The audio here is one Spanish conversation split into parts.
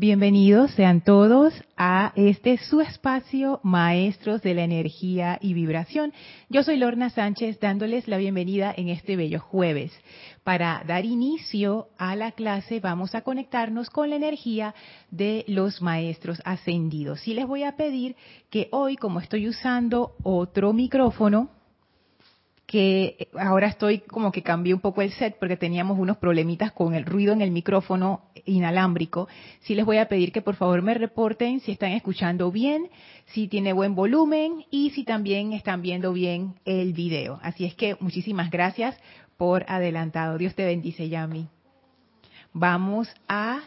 Bienvenidos sean todos a este su espacio Maestros de la Energía y Vibración. Yo soy Lorna Sánchez dándoles la bienvenida en este bello jueves. Para dar inicio a la clase vamos a conectarnos con la energía de los maestros ascendidos. Y les voy a pedir que hoy, como estoy usando otro micrófono, que ahora estoy como que cambié un poco el set porque teníamos unos problemitas con el ruido en el micrófono inalámbrico. Sí les voy a pedir que por favor me reporten si están escuchando bien, si tiene buen volumen y si también están viendo bien el video. Así es que muchísimas gracias por adelantado. Dios te bendice, Yami. Vamos a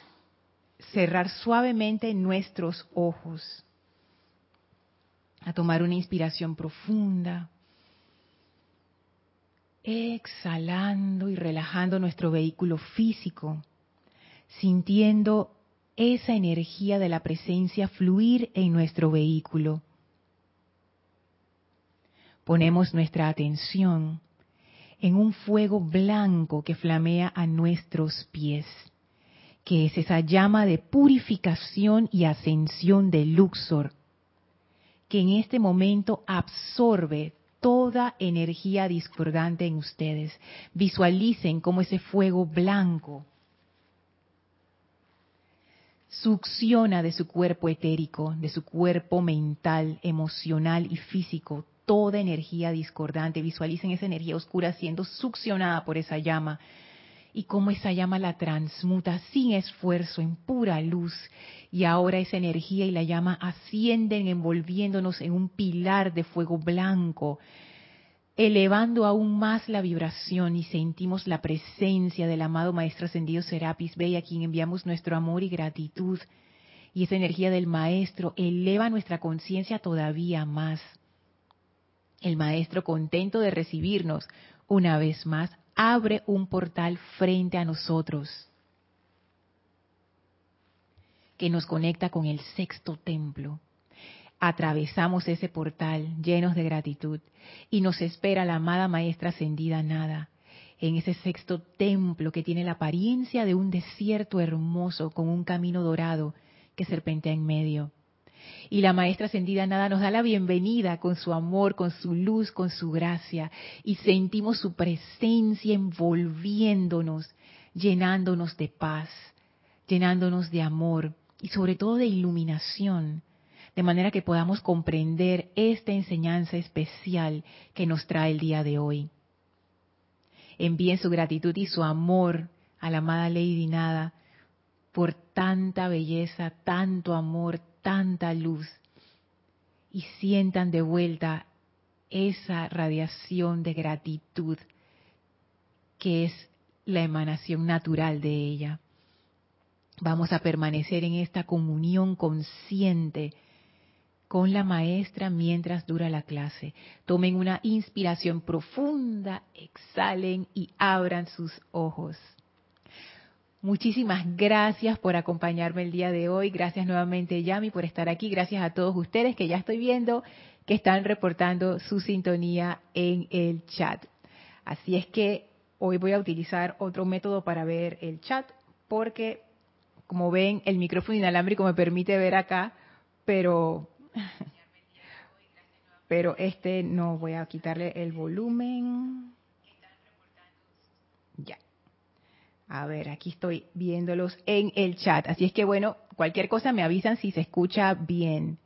cerrar suavemente nuestros ojos, a tomar una inspiración profunda exhalando y relajando nuestro vehículo físico, sintiendo esa energía de la presencia fluir en nuestro vehículo. Ponemos nuestra atención en un fuego blanco que flamea a nuestros pies, que es esa llama de purificación y ascensión de Luxor, que en este momento absorbe toda energía discordante en ustedes. Visualicen cómo ese fuego blanco succiona de su cuerpo etérico, de su cuerpo mental, emocional y físico, toda energía discordante. Visualicen esa energía oscura siendo succionada por esa llama y cómo esa llama la transmuta sin esfuerzo en pura luz. Y ahora esa energía y la llama ascienden envolviéndonos en un pilar de fuego blanco, elevando aún más la vibración y sentimos la presencia del amado Maestro Ascendido Serapis Bey, a quien enviamos nuestro amor y gratitud. Y esa energía del Maestro eleva nuestra conciencia todavía más. El Maestro, contento de recibirnos una vez más, abre un portal frente a nosotros que nos conecta con el sexto templo. Atravesamos ese portal llenos de gratitud y nos espera la amada maestra ascendida Nada en ese sexto templo que tiene la apariencia de un desierto hermoso con un camino dorado que serpentea en medio. Y la maestra ascendida nada nos da la bienvenida con su amor, con su luz, con su gracia. Y sentimos su presencia envolviéndonos, llenándonos de paz, llenándonos de amor y sobre todo de iluminación, de manera que podamos comprender esta enseñanza especial que nos trae el día de hoy. Envíen su gratitud y su amor a la amada Lady Nada por tanta belleza, tanto amor, tanta luz y sientan de vuelta esa radiación de gratitud que es la emanación natural de ella. Vamos a permanecer en esta comunión consciente con la maestra mientras dura la clase. Tomen una inspiración profunda, exhalen y abran sus ojos. Muchísimas gracias por acompañarme el día de hoy. Gracias nuevamente, Yami, por estar aquí. Gracias a todos ustedes que ya estoy viendo que están reportando su sintonía en el chat. Así es que hoy voy a utilizar otro método para ver el chat porque, como ven, el micrófono inalámbrico me permite ver acá, pero pero este no voy a quitarle el volumen. Ya. A ver, aquí estoy viéndolos en el chat. Así es que bueno, cualquier cosa me avisan si se escucha bien.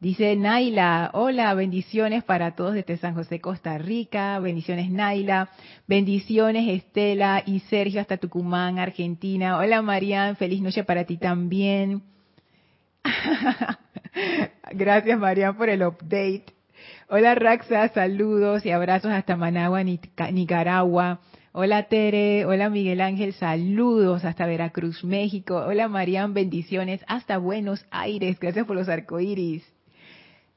Dice Naila, hola, bendiciones para todos desde San José, Costa Rica. Bendiciones Naila. Bendiciones Estela y Sergio hasta Tucumán, Argentina. Hola Marian, feliz noche para ti también. Gracias Marian por el update. Hola Raxa, saludos y abrazos hasta Managua, Nicaragua. Hola Tere, hola Miguel Ángel, saludos hasta Veracruz, México. Hola Marian, bendiciones hasta Buenos Aires. Gracias por los arcoíris.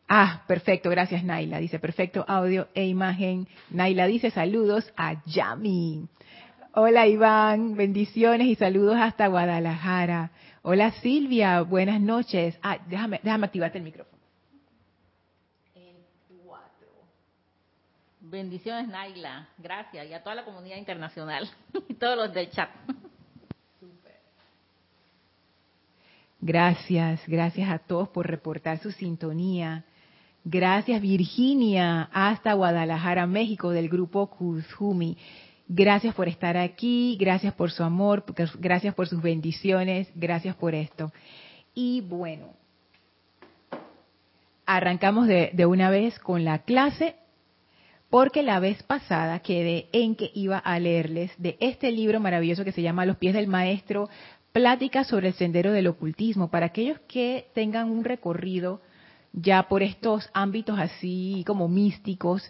Ah, perfecto, gracias Naila. Dice perfecto audio e imagen. Naila dice saludos a Yami. Hola Iván, bendiciones y saludos hasta Guadalajara. Hola Silvia, buenas noches. Ah, déjame, déjame activarte el micrófono. Bendiciones, Naila. Gracias. Y a toda la comunidad internacional y todos los del chat. Gracias, gracias a todos por reportar su sintonía. Gracias Virginia, hasta Guadalajara, México, del grupo Kuzumi. Gracias por estar aquí, gracias por su amor, gracias por sus bendiciones, gracias por esto. Y bueno, arrancamos de, de una vez con la clase, porque la vez pasada quedé en que iba a leerles de este libro maravilloso que se llama Los pies del maestro, pláticas sobre el sendero del ocultismo, para aquellos que tengan un recorrido ya por estos ámbitos así como místicos.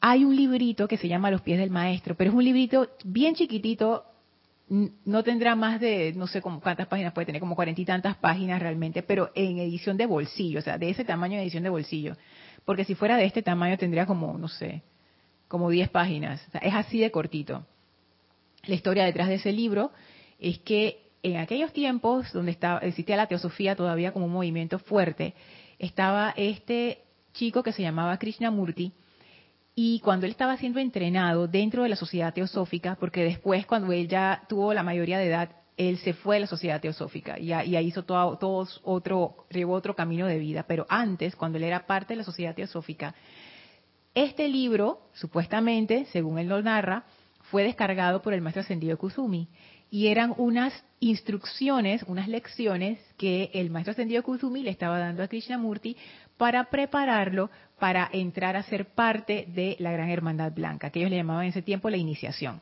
Hay un librito que se llama Los pies del maestro, pero es un librito bien chiquitito, no tendrá más de, no sé cuántas páginas puede tener, como cuarenta y tantas páginas realmente, pero en edición de bolsillo, o sea, de ese tamaño de edición de bolsillo. Porque si fuera de este tamaño tendría como, no sé, como diez páginas. O sea, es así de cortito. La historia detrás de ese libro es que en aquellos tiempos donde estaba, existía la teosofía todavía como un movimiento fuerte, estaba este chico que se llamaba Krishnamurti, y cuando él estaba siendo entrenado dentro de la sociedad teosófica, porque después cuando él ya tuvo la mayoría de edad, él se fue a la sociedad teosófica y, ahí hizo todo, otro, otro camino de vida. Pero antes, cuando él era parte de la sociedad teosófica, este libro, supuestamente, según él lo narra, fue descargado por el maestro ascendido Kusumi y eran unas instrucciones, unas lecciones que el maestro ascendido Kusumi le estaba dando a Krishnamurti para prepararlo para entrar a ser parte de la Gran Hermandad Blanca, que ellos le llamaban en ese tiempo la iniciación.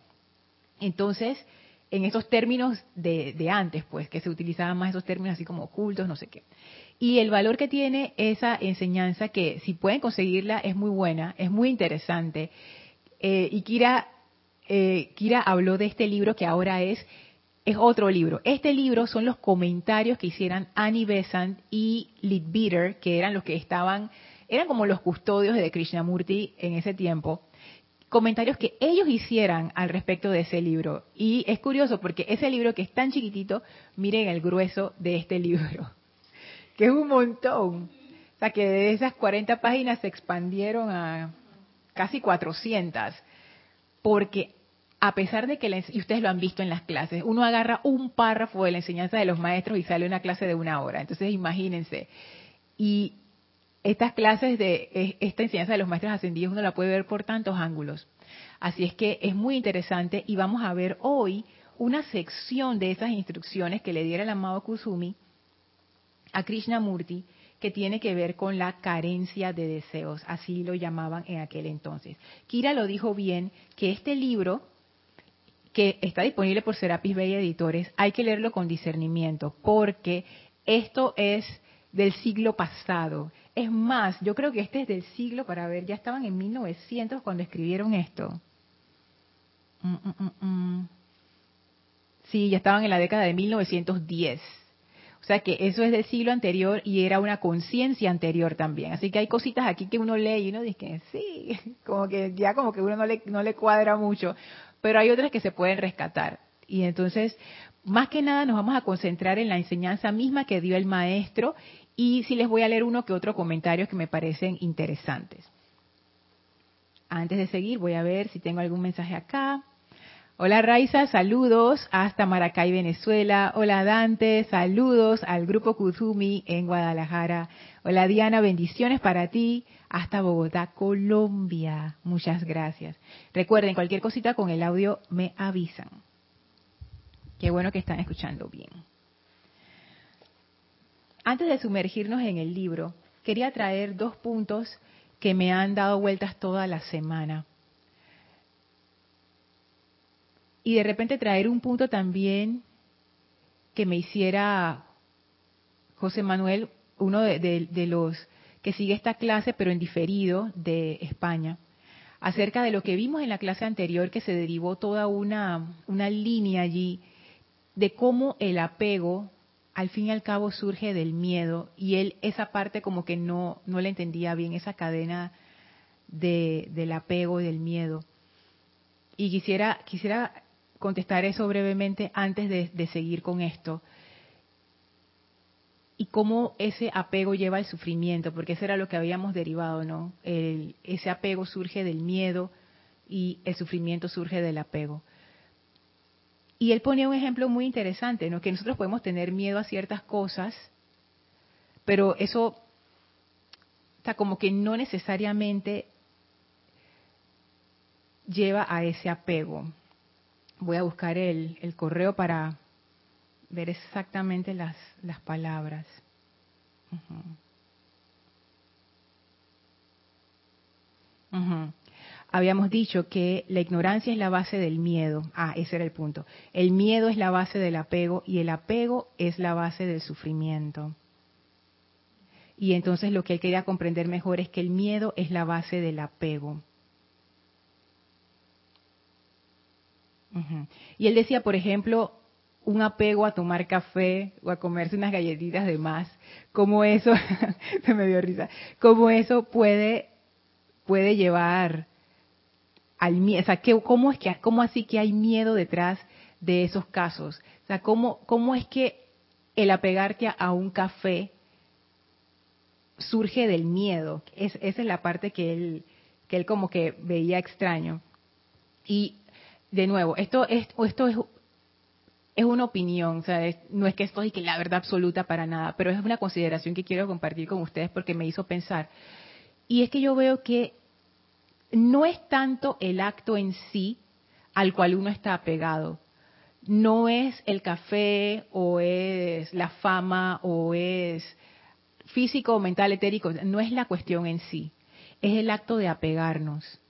Entonces, en esos términos de, de, antes, pues, que se utilizaban más esos términos así como ocultos, no sé qué. Y el valor que tiene esa enseñanza, que si pueden conseguirla, es muy buena, es muy interesante. Eh, y Kira eh, Kira habló de este libro que ahora es es otro libro. Este libro son los comentarios que hicieran Annie Besant y Leadbeater, que eran los que estaban, eran como los custodios de Krishnamurti en ese tiempo. Comentarios que ellos hicieran al respecto de ese libro. Y es curioso porque ese libro que es tan chiquitito, miren el grueso de este libro, que es un montón. O sea que de esas 40 páginas se expandieron a casi 400 porque a pesar de que, y ustedes lo han visto en las clases, uno agarra un párrafo de la enseñanza de los maestros y sale una clase de una hora. Entonces, imagínense. Y estas clases de esta enseñanza de los maestros ascendidos uno la puede ver por tantos ángulos. Así es que es muy interesante y vamos a ver hoy una sección de esas instrucciones que le diera el amado Kusumi a Krishnamurti que tiene que ver con la carencia de deseos, así lo llamaban en aquel entonces. Kira lo dijo bien, que este libro que está disponible por Serapis Bay Editores, hay que leerlo con discernimiento, porque esto es del siglo pasado. Es más, yo creo que este es del siglo, para ver, ya estaban en 1900 cuando escribieron esto. Mm, mm, mm, sí, ya estaban en la década de 1910. O sea que eso es del siglo anterior y era una conciencia anterior también. Así que hay cositas aquí que uno lee y uno dice que sí, como que ya como que uno no le, no le cuadra mucho pero hay otras que se pueden rescatar. Y entonces, más que nada nos vamos a concentrar en la enseñanza misma que dio el maestro y si les voy a leer uno que otro comentario que me parecen interesantes. Antes de seguir, voy a ver si tengo algún mensaje acá. Hola Raiza, saludos hasta Maracay, Venezuela. Hola Dante, saludos al grupo Kuzumi en Guadalajara. Hola Diana, bendiciones para ti hasta Bogotá, Colombia. Muchas gracias. Recuerden, cualquier cosita con el audio me avisan. Qué bueno que están escuchando bien. Antes de sumergirnos en el libro, quería traer dos puntos que me han dado vueltas toda la semana. Y de repente traer un punto también que me hiciera José Manuel, uno de, los que sigue esta clase, pero en diferido de España, acerca de lo que vimos en la clase anterior, que se derivó toda una, una línea allí de cómo el apego al fin y al cabo surge del miedo y él esa parte como que no, no le entendía bien, esa cadena de, del apego y del miedo. Y quisiera, quisiera contestar eso brevemente antes de, seguir con esto y cómo ese apego lleva al sufrimiento, porque eso era lo que habíamos derivado, ¿no? ese apego surge del miedo y el sufrimiento surge del apego. Y él ponía un ejemplo muy interesante, ¿no? Que nosotros podemos tener miedo a ciertas cosas, pero eso está como que no necesariamente lleva a ese apego. Voy a buscar el, el correo para ver exactamente las, las palabras. Habíamos dicho que la ignorancia es la base del miedo. Ah, ese era el punto. El miedo es la base del apego y el apego es la base del sufrimiento. Y entonces lo que él quería comprender mejor es que el miedo es la base del apego. Y él decía, por ejemplo, un apego a tomar café o a comerse unas galletitas de más, como eso, se me dio risa, como eso puede, puede llevar al miedo, ¿cómo, es que, ¿cómo así que hay miedo detrás de esos casos? O sea, ¿cómo, cómo es que el apegarte a un café surge del miedo? Es, esa es la parte que él, que él como que veía extraño. Y de nuevo, esto es, esto es, es una opinión, o sea, no es que esto es que la verdad absoluta para nada, pero es una consideración que quiero compartir con ustedes porque me hizo pensar. Y es que yo veo que no es tanto el acto en sí al cual uno está apegado, no es el café o es la fama o es físico, mental, etérico, no es la cuestión en sí, es el acto de apegarnos.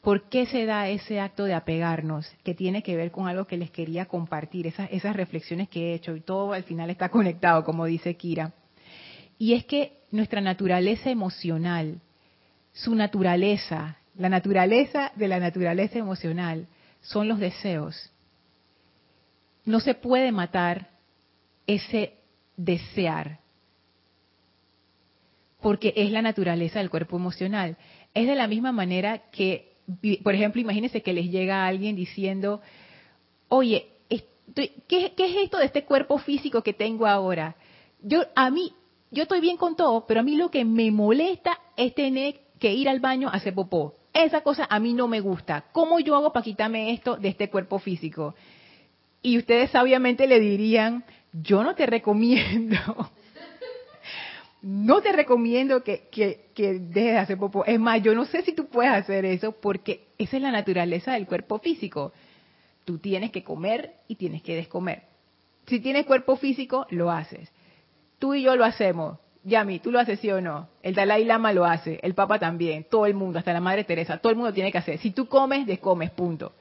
¿Por qué se da ese acto de apegarnos? Que tiene que ver con algo que les quería compartir, esas, reflexiones que he hecho y todo al final está conectado, como dice Kira. Y es que nuestra naturaleza emocional, su naturaleza, la naturaleza de la naturaleza emocional, son los deseos. No se puede matar ese desear, porque es la naturaleza del cuerpo emocional. Es de la misma manera que por ejemplo, imagínense que les llega alguien diciendo, oye, ¿qué, es esto de este cuerpo físico que tengo ahora? Yo, a mí, yo estoy bien con todo, pero a mí lo que me molesta es tener que ir al baño a hacer popó. Esa cosa a mí no me gusta. ¿Cómo yo hago para quitarme esto de este cuerpo físico? Y ustedes sabiamente le dirían, yo no te recomiendo no te recomiendo que, que, dejes de hacer popó. Es más, yo no sé si tú puedes hacer eso porque esa es la naturaleza del cuerpo físico. Tú tienes que comer y tienes que descomer. Si tienes cuerpo físico, lo haces. Tú y yo lo hacemos. Yami, ¿tú lo haces sí o no? El Dalai Lama lo hace, el Papa también, todo el mundo, hasta la Madre Teresa, todo el mundo tiene que hacer. Si tú comes, descomes, punto.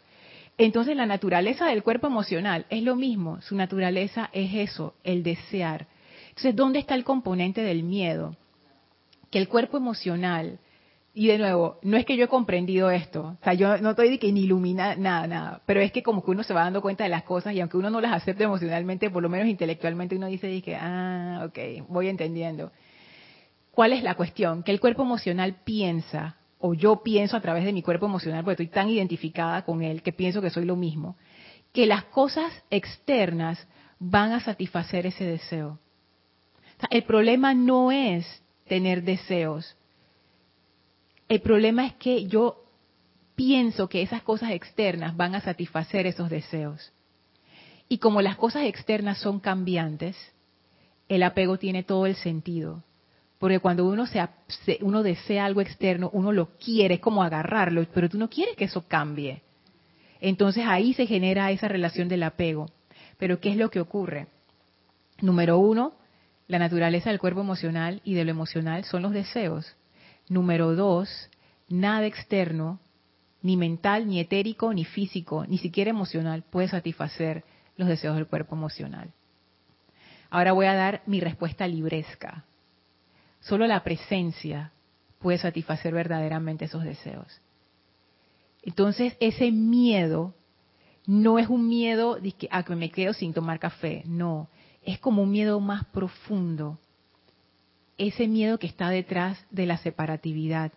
Entonces la naturaleza del cuerpo emocional es lo mismo, su naturaleza es eso, el desear entonces, ¿dónde está el componente del miedo? Que el cuerpo emocional, y de nuevo, no es que yo he comprendido esto, o sea, yo no estoy de que ni ilumina nada, nada, pero es que como que uno se va dando cuenta de las cosas y aunque uno no las acepte emocionalmente, por lo menos intelectualmente uno dice que, ah, ok, voy entendiendo. ¿Cuál es la cuestión? Que el cuerpo emocional piensa, o yo pienso a través de mi cuerpo emocional, porque estoy tan identificada con él que pienso que soy lo mismo, que las cosas externas van a satisfacer ese deseo el problema no es tener deseos. El problema es que yo pienso que esas cosas externas van a satisfacer esos deseos. Y como las cosas externas son cambiantes, el apego tiene todo el sentido. Porque cuando uno, se, uno desea algo externo, uno lo quiere, es como agarrarlo, pero tú no quieres que eso cambie. Entonces ahí se genera esa relación del apego. Pero ¿qué es lo que ocurre? Número uno, la naturaleza del cuerpo emocional y de lo emocional son los deseos. Número dos, nada externo, ni mental, ni etérico, ni físico, ni siquiera emocional, puede satisfacer los deseos del cuerpo emocional. Ahora voy a dar mi respuesta libresca. Solo la presencia puede satisfacer verdaderamente esos deseos. Entonces, ese miedo no es un miedo a que me quedo sin tomar café, no es como un miedo más profundo. Ese miedo que está detrás de la separatividad.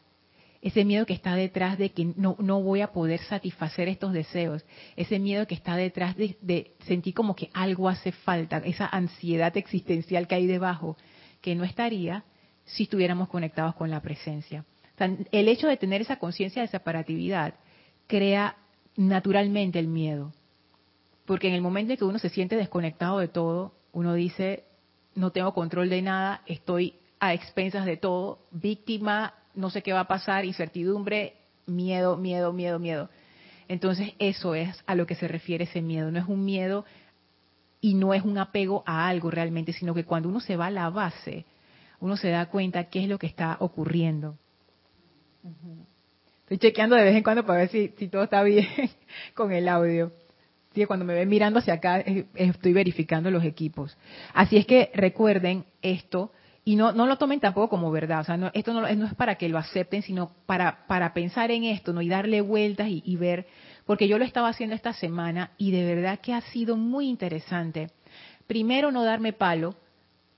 Ese miedo que está detrás de que no, no voy a poder satisfacer estos deseos. Ese miedo que está detrás de, sentir como que algo hace falta. Esa ansiedad existencial que hay debajo. Que no estaría si estuviéramos conectados con la presencia. el hecho de tener esa conciencia de separatividad crea naturalmente el miedo Porque en el momento en que uno se siente desconectado de todo, uno dice, no tengo control de nada, estoy a expensas de todo, víctima, no sé qué va a pasar, incertidumbre, miedo, miedo, miedo, miedo. Entonces eso es a lo que se refiere ese miedo. No es un miedo y no es un apego a algo realmente, sino que cuando uno se va a la base, uno se da cuenta qué es lo que está ocurriendo. Estoy chequeando de vez en cuando para ver si, todo está bien con el audio. Cuando me ven mirando hacia acá, estoy verificando los equipos. Así es que recuerden esto y no, no lo tomen tampoco como verdad. O sea, no, esto no, no, es para que lo acepten, sino para, para pensar en esto ¿no? y darle vueltas y, y ver. Porque yo lo estaba haciendo esta semana y de verdad que ha sido muy interesante. Primero, no darme palo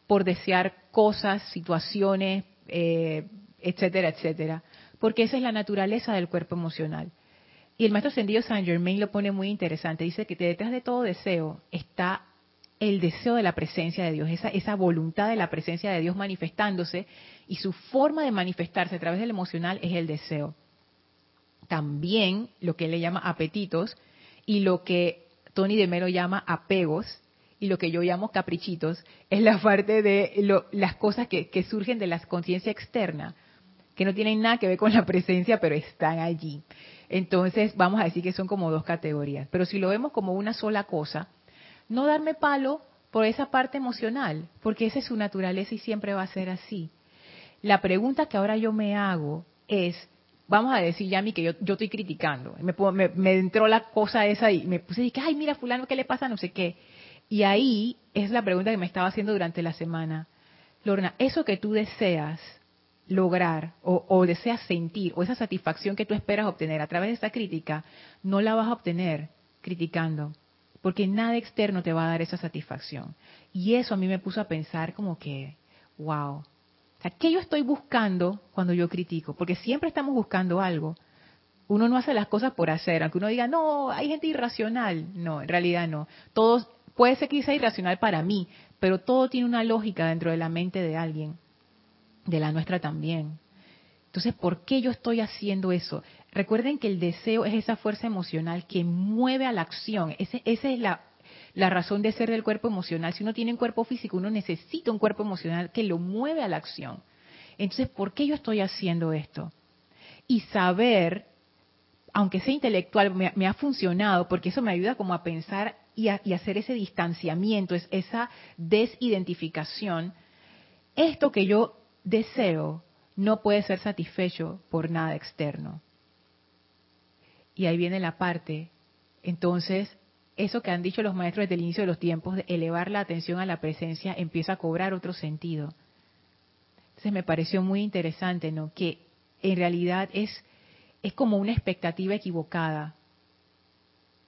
por desear cosas, situaciones, eh, etcétera, etcétera. Porque esa es la naturaleza del cuerpo emocional. Y el maestro ascendido Saint Germain lo pone muy interesante. Dice que detrás de todo deseo está el deseo de la presencia de Dios, esa, esa voluntad de la presencia de Dios manifestándose y su forma de manifestarse a través del emocional es el deseo. También lo que él le llama apetitos y lo que Tony de Mero llama apegos y lo que yo llamo caprichitos es la parte de las cosas que, que surgen de la conciencia externa, que no tienen nada que ver con la presencia, pero están allí. Entonces, vamos a decir que son como dos categorías. Pero si lo vemos como una sola cosa, no darme palo por esa parte emocional, porque esa es su naturaleza y siempre va a ser así. La pregunta que ahora yo me hago es, vamos a decir, Yami, que yo, yo estoy criticando. Me, me, entró la cosa esa y me puse y dije, ay, mira, fulano, ¿qué le pasa? No sé qué. Y ahí es la pregunta que me estaba haciendo durante la semana. Lorna, eso que tú deseas lograr o, deseas sentir o esa satisfacción que tú esperas obtener a través de esta crítica, no la vas a obtener criticando porque nada externo te va a dar esa satisfacción. Y eso a mí me puso a pensar como que, wow, ¿qué yo estoy buscando cuando yo critico? Porque siempre estamos buscando algo. Uno no hace las cosas por hacer, aunque uno diga, no, hay gente irracional. No, en realidad no. Todos, puede ser que sea irracional para mí, pero todo tiene una lógica dentro de la mente de alguien, de la nuestra también. Entonces, ¿por qué yo estoy haciendo eso? Recuerden que el deseo es esa fuerza emocional que mueve a la acción. esa es la, la razón de ser del cuerpo emocional. Si uno tiene un cuerpo físico, uno necesita un cuerpo emocional que lo mueve a la acción. Entonces, ¿por qué yo estoy haciendo esto? Y saber, aunque sea intelectual, me, ha funcionado porque eso me ayuda como a pensar y, a, y hacer ese distanciamiento, es, esa desidentificación. Esto que yo deseo no puede ser satisfecho por nada externo. Y ahí viene la parte. Entonces, eso que han dicho los maestros desde el inicio de los tiempos, de elevar la atención a la presencia, empieza a cobrar otro sentido. Entonces me pareció muy interesante, ¿no? Que en realidad es, es como una expectativa equivocada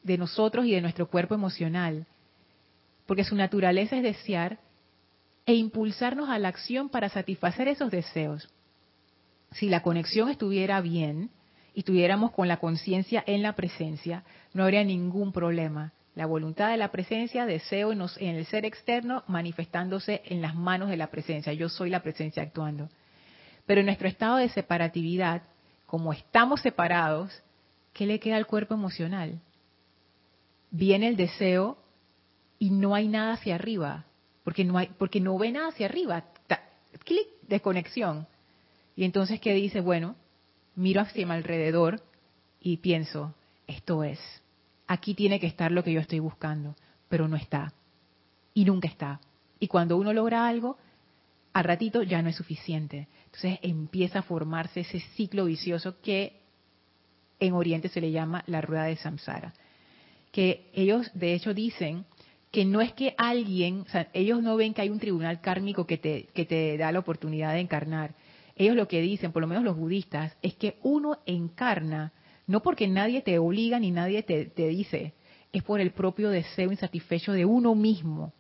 de nosotros y de nuestro cuerpo emocional. Porque su naturaleza es desear e impulsarnos a la acción para satisfacer esos deseos. Si la conexión estuviera bien, y tuviéramos con la conciencia en la presencia, no habría ningún problema. La voluntad de la presencia, deseo en, el ser externo manifestándose en las manos de la presencia. Yo soy la presencia actuando. Pero en nuestro estado de separatividad, como estamos separados, ¿qué le queda al cuerpo emocional? Viene el deseo y no hay nada hacia arriba, porque no hay, porque no ve nada hacia arriba. Clic, desconexión. Y entonces, ¿qué dice? Bueno, miro hacia mi alrededor y pienso, esto es, aquí tiene que estar lo que yo estoy buscando, pero no está. Y nunca está. Y cuando uno logra algo, al ratito ya no es suficiente. Entonces empieza a formarse ese ciclo vicioso que en Oriente se le llama la rueda de samsara. Que ellos de hecho dicen que no es que alguien, o sea, ellos no ven que hay un tribunal kármico que te, que te da la oportunidad de encarnar, ellos lo que dicen, por lo menos los budistas, es que uno encarna, no porque nadie te obliga ni nadie te, dice, es por el propio deseo insatisfecho de uno mismo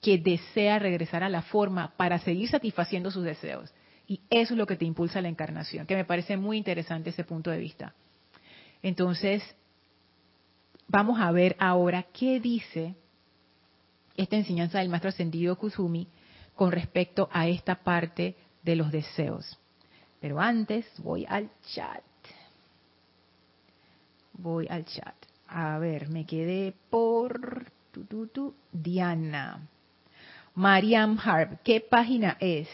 que desea regresar a la forma para seguir satisfaciendo sus deseos. Y eso es lo que te impulsa la encarnación, que me parece muy interesante ese punto de vista. Entonces, vamos a ver ahora qué dice esta enseñanza del maestro ascendido Kusumi con respecto a esta parte de los deseos. Pero antes voy al chat. Voy al chat. A ver, me quedé por tu, tu, tu, Diana. Mariam Harp, ¿qué página es?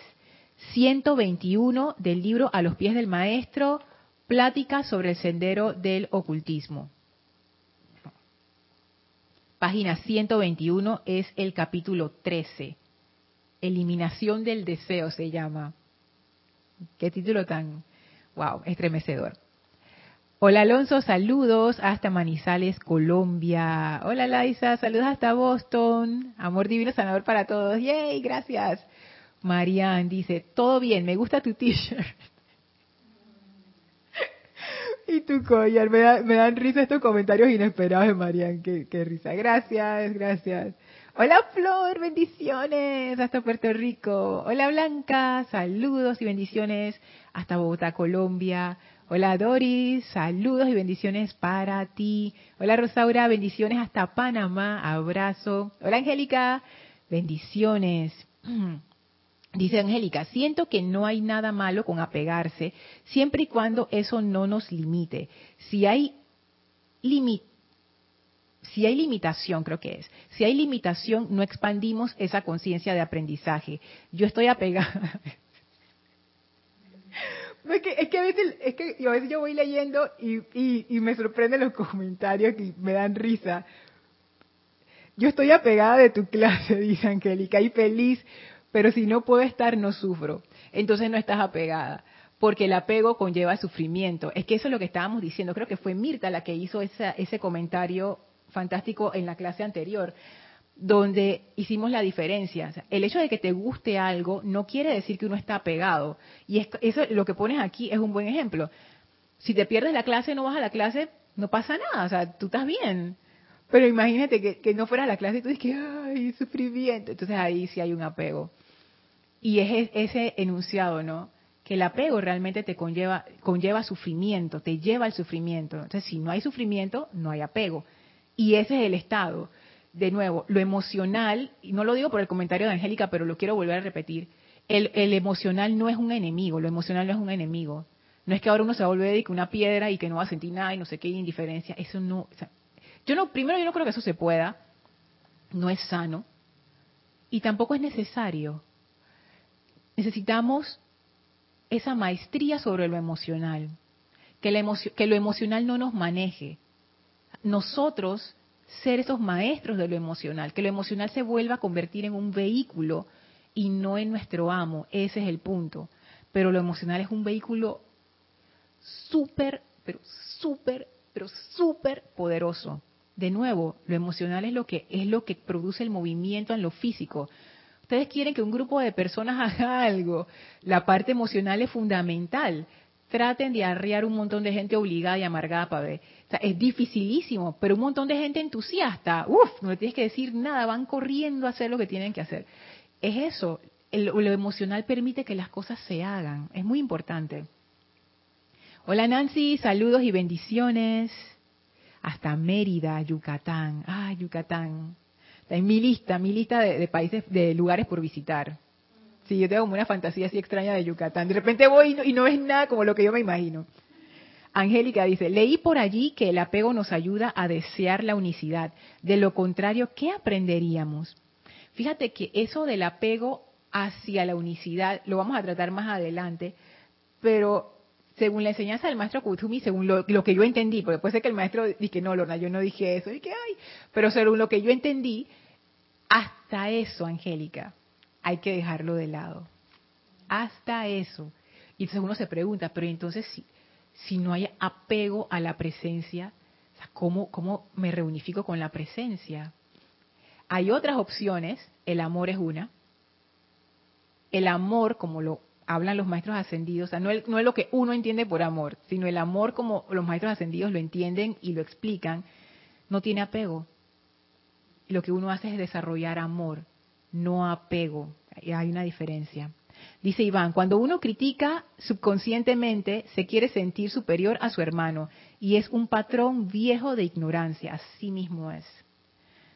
121 del libro A los pies del maestro, Plática sobre el sendero del ocultismo. Página 121 es el capítulo 13. Eliminación del deseo se llama. Qué título tan, wow, estremecedor. Hola Alonso, saludos hasta Manizales, Colombia. Hola Laisa, saludos hasta Boston. Amor divino sanador para todos. Yay, gracias. Marian dice, todo bien, me gusta tu t-shirt. Y tu collar, me, me, dan risa estos comentarios inesperados de Marian, qué, qué risa. Gracias, gracias. Hola Flor, bendiciones hasta Puerto Rico. Hola Blanca, saludos y bendiciones hasta Bogotá, Colombia. Hola Doris, saludos y bendiciones para ti. Hola Rosaura, bendiciones hasta Panamá, abrazo. Hola Angélica, bendiciones. Dice Angélica, siento que no hay nada malo con apegarse, siempre y cuando eso no nos limite. Si hay si hay limitación, creo que es, si hay limitación, no expandimos esa conciencia de aprendizaje. Yo estoy apegada, es que, es que a veces, es que a veces yo voy leyendo y, y, me sorprenden los comentarios que me dan risa. Yo estoy apegada de tu clase, dice Angélica, y feliz, pero si no puedo estar, no sufro. Entonces no estás apegada, porque el apego conlleva sufrimiento. Es que eso es lo que estábamos diciendo. Creo que fue Mirta la que hizo ese comentario fantástico en la clase anterior donde hicimos la diferencia. el hecho de que te guste algo no quiere decir que uno está pegado. Y eso lo que pones aquí es un buen ejemplo. Si te pierdes la clase, no vas a la clase, no pasa nada, o sea, tú estás bien. Pero imagínate que, no fueras a la clase y tú dices que, ay, sufrimiento. Entonces ahí sí hay un apego. Y es ese enunciado, ¿no? Que el apego realmente te conlleva, conlleva sufrimiento, te lleva al sufrimiento. Entonces, si no hay sufrimiento, no hay apego. Y ese es el estado de nuevo, lo emocional, y no lo digo por el comentario de Angélica, pero lo quiero volver a repetir, el, emocional no es un enemigo, lo emocional no es un enemigo. No es que ahora uno se va a volver una piedra y que no va a sentir nada y no sé qué, indiferencia. Eso no. Yo no, primero yo no creo que eso se pueda. No es sano. Y tampoco es necesario. Necesitamos esa maestría sobre lo emocional. Que, que lo emocional no nos maneje. Nosotros ser esos maestros de lo emocional, que lo emocional se vuelva a convertir en un vehículo y no en nuestro amo. Ese es el punto. Pero lo emocional es un vehículo súper, pero súper, pero súper poderoso. De nuevo, lo emocional es lo que es lo que produce el movimiento en lo físico. Ustedes quieren que un grupo de personas haga algo. La parte emocional es fundamental traten de arriar un montón de gente obligada y amargada para ver. Es dificilísimo, pero un montón de gente entusiasta, uff, no le tienes que decir nada, van corriendo a hacer lo que tienen que hacer. Es eso, lo emocional permite que las cosas se hagan, es muy importante. Hola Nancy, saludos y bendiciones. Hasta Mérida, Yucatán. Ah, Yucatán. Está en mi lista, mi lista de, países, de lugares por visitar. Sí, yo tengo como una fantasía así extraña de Yucatán. De repente voy y no, es nada como lo que yo me imagino. Angélica dice, leí por allí que el apego nos ayuda a desear la unicidad. De lo contrario, ¿qué aprenderíamos? Fíjate que eso del apego hacia la unicidad lo vamos a tratar más adelante, pero según la enseñanza del maestro Kutumi, según lo, que yo entendí, porque puede ser que el maestro dije, no, Lorna, yo no dije eso, y que, ay, pero según lo que yo entendí, hasta eso, Angélica, hay que dejarlo de lado. Hasta eso. Y entonces uno se pregunta, pero entonces si, si no hay apego a la presencia, ¿cómo, ¿cómo me reunifico con la presencia? Hay otras opciones, el amor es una. El amor, como lo hablan los maestros ascendidos, o sea, no, no es lo que uno entiende por amor, sino el amor como los maestros ascendidos lo entienden y lo explican, no tiene apego. Lo que uno hace es desarrollar amor, no apego. Hay una diferencia. Dice Iván, cuando uno critica subconscientemente, se quiere sentir superior a su hermano y es un patrón viejo de ignorancia. Así mismo es.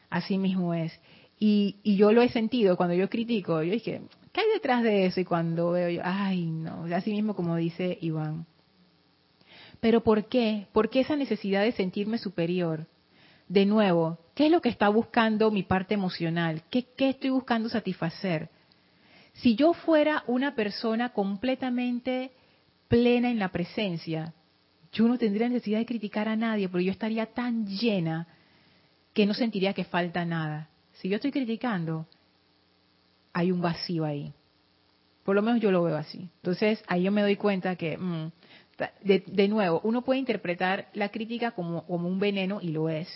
Así mismo es. Y, yo lo he sentido cuando yo critico. Yo dije, ¿qué hay detrás de eso? Y cuando veo yo, ay, no, así mismo como dice Iván. Pero ¿por qué? ¿Por qué esa necesidad de sentirme superior? de nuevo, ¿qué es lo que está buscando mi parte emocional? ¿Qué, qué estoy buscando satisfacer? Si yo fuera una persona completamente plena en la presencia, yo no tendría necesidad de criticar a nadie, porque yo estaría tan llena que no sentiría que falta nada. Si yo estoy criticando, hay un vacío ahí. Por lo menos yo lo veo así. Entonces ahí yo me doy cuenta que, mm, de, nuevo, uno puede interpretar la crítica como, un veneno y lo es,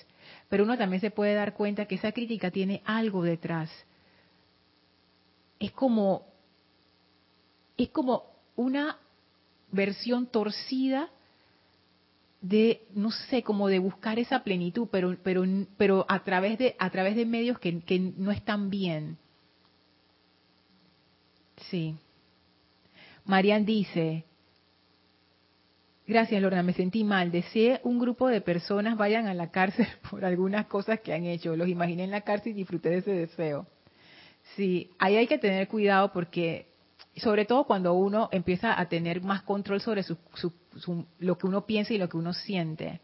pero uno también se puede dar cuenta que esa crítica tiene algo detrás. Es como, es como una versión torcida de no sé como de buscar esa plenitud pero pero pero a través de a través de medios que no están bien sí Marian dice Gracias, Lorna. Me sentí mal. Deseé un grupo de personas vayan a la cárcel por algunas cosas que han hecho. Los imaginé en la cárcel y disfruté de ese deseo. Sí, ahí hay que tener cuidado porque, sobre todo cuando uno empieza a tener más control sobre su, lo que uno piensa y lo que uno siente.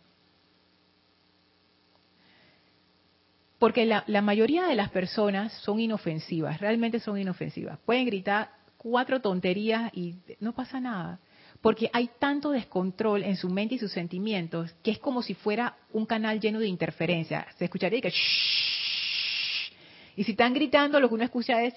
Porque la, mayoría de las personas son inofensivas, realmente son inofensivas. Pueden gritar cuatro tonterías y no pasa nada porque hay tanto descontrol en su mente y sus sentimientos que es como si fuera un canal lleno de interferencia. Se escucharía que y si están gritando lo que uno escucha es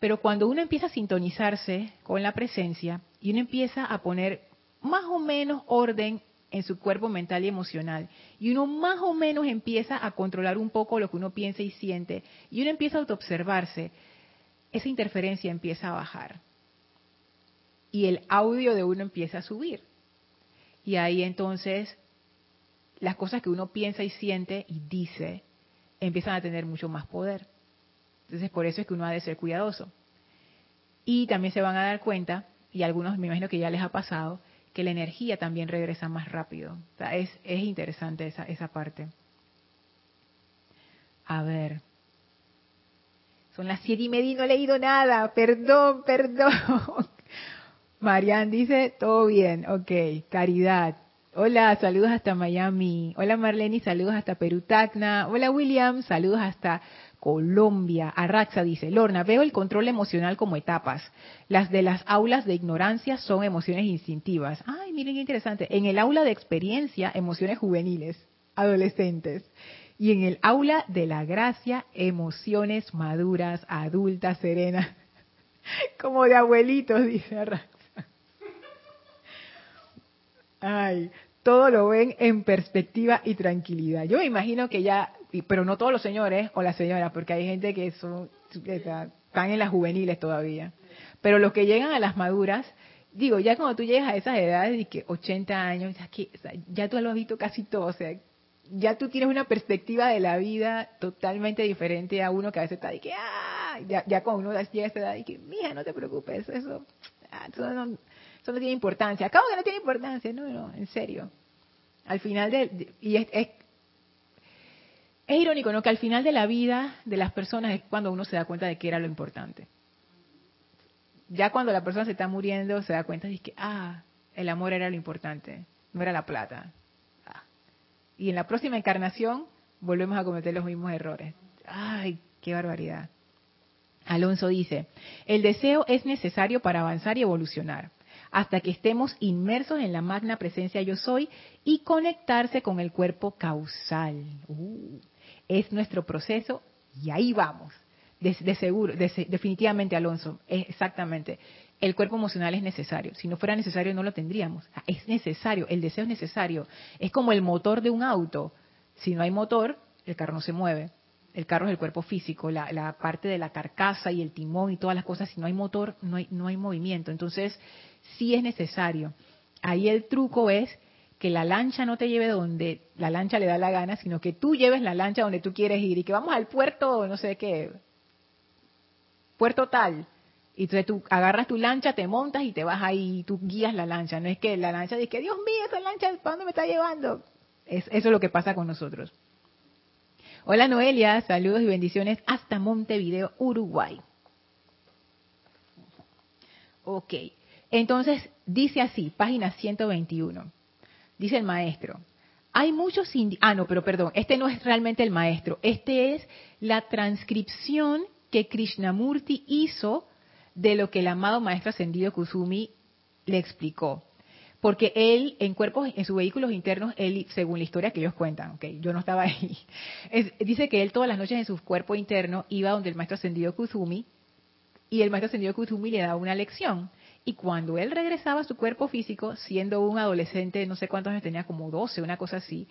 pero cuando uno empieza a sintonizarse con la presencia y uno empieza a poner más o menos orden en su cuerpo mental y emocional y uno más o menos empieza a controlar un poco lo que uno piensa y siente y uno empieza a autoobservarse, esa interferencia empieza a bajar y el audio de uno empieza a subir. Y ahí entonces las cosas que uno piensa y siente y dice empiezan a tener mucho más poder. Entonces por eso es que uno ha de ser cuidadoso. Y también se van a dar cuenta, y algunos me imagino que ya les ha pasado, que la energía también regresa más rápido. es, es interesante esa, esa parte. A ver. Son las siete y media y no he leído nada. Perdón, perdón. Marian dice, todo bien, ok, caridad. Hola, saludos hasta Miami. Hola Marlene, saludos hasta Perú Tacna. Hola William, saludos hasta Colombia. Arraxa dice, Lorna, veo el control emocional como etapas. Las de las aulas de ignorancia son emociones instintivas. Ay, miren qué interesante. En el aula de experiencia, emociones juveniles, adolescentes. Y en el aula de la gracia, emociones maduras, adultas, serenas. Como de abuelitos, dice Arraxa. Ay, todo lo ven en perspectiva y tranquilidad. Yo me imagino que ya, pero no todos los señores o las señoras, porque hay gente que son, están en las juveniles todavía. Pero los que llegan a las maduras, digo, ya cuando tú llegas a esas edades de que 80 años, ya, tú lo has visto casi todo, o sea, ya tú tienes una perspectiva de la vida totalmente diferente a uno que a veces está de que, ah, ya, ya cuando uno llega a esa edad y que, mija, no te preocupes, eso, ah, eso no, eso no tiene importancia. Acabo que no tiene importancia. No, no, en serio. Al final de, y es, es, irónico, ¿no? Que al final de la vida de las personas es cuando uno se da cuenta de que era lo importante. Ya cuando la persona se está muriendo, se da cuenta de que, ah, el amor era lo importante, no era la plata. Ah. Y en la próxima encarnación volvemos a cometer los mismos errores. Ay, qué barbaridad. Alonso dice, el deseo es necesario para avanzar y evolucionar hasta que estemos inmersos en la magna presencia yo soy y conectarse con el cuerpo causal. Uh, es nuestro proceso y ahí vamos. De, seguro, definitivamente, Alonso, exactamente. El cuerpo emocional es necesario. Si no fuera necesario, no lo tendríamos. Ah, es necesario, el deseo es necesario. Es como el motor de un auto. Si no hay motor, el carro no se mueve. El carro es el cuerpo físico, la, la parte de la carcasa y el timón y todas las cosas. Si no hay motor, no no hay movimiento. Entonces, sí es necesario. Ahí el truco es que la lancha no te lleve donde la lancha le da la gana, sino que tú lleves la lancha donde tú quieres ir y que vamos al puerto, no sé qué, puerto tal. Y entonces tú agarras tu lancha, te montas y te vas ahí y tú guías la lancha. No es que la lancha dice, Dios mío, esa lancha, ¿para dónde me está llevando? Es, eso es lo que pasa con nosotros. Hola Noelia, saludos y bendiciones hasta Montevideo, Uruguay. Ok. Entonces, dice así, página 121. Dice el maestro, Hay muchos... Ah, no, pero perdón, este no es realmente el maestro, este es la transcripción que Krishnamurti hizo de lo que el amado maestro ascendido Kusumi le explicó. Porque él, en cuerpos, en sus vehículos internos, él, según la historia que ellos cuentan, okay, yo no estaba ahí, dice que él todas las noches en su cuerpo interno iba donde el maestro ascendido Kusumi y el maestro ascendido Kusumi le daba una lección. Y cuando él regresaba a su cuerpo físico, siendo un adolescente, no sé cuántos años tenía, como 12, una cosa así,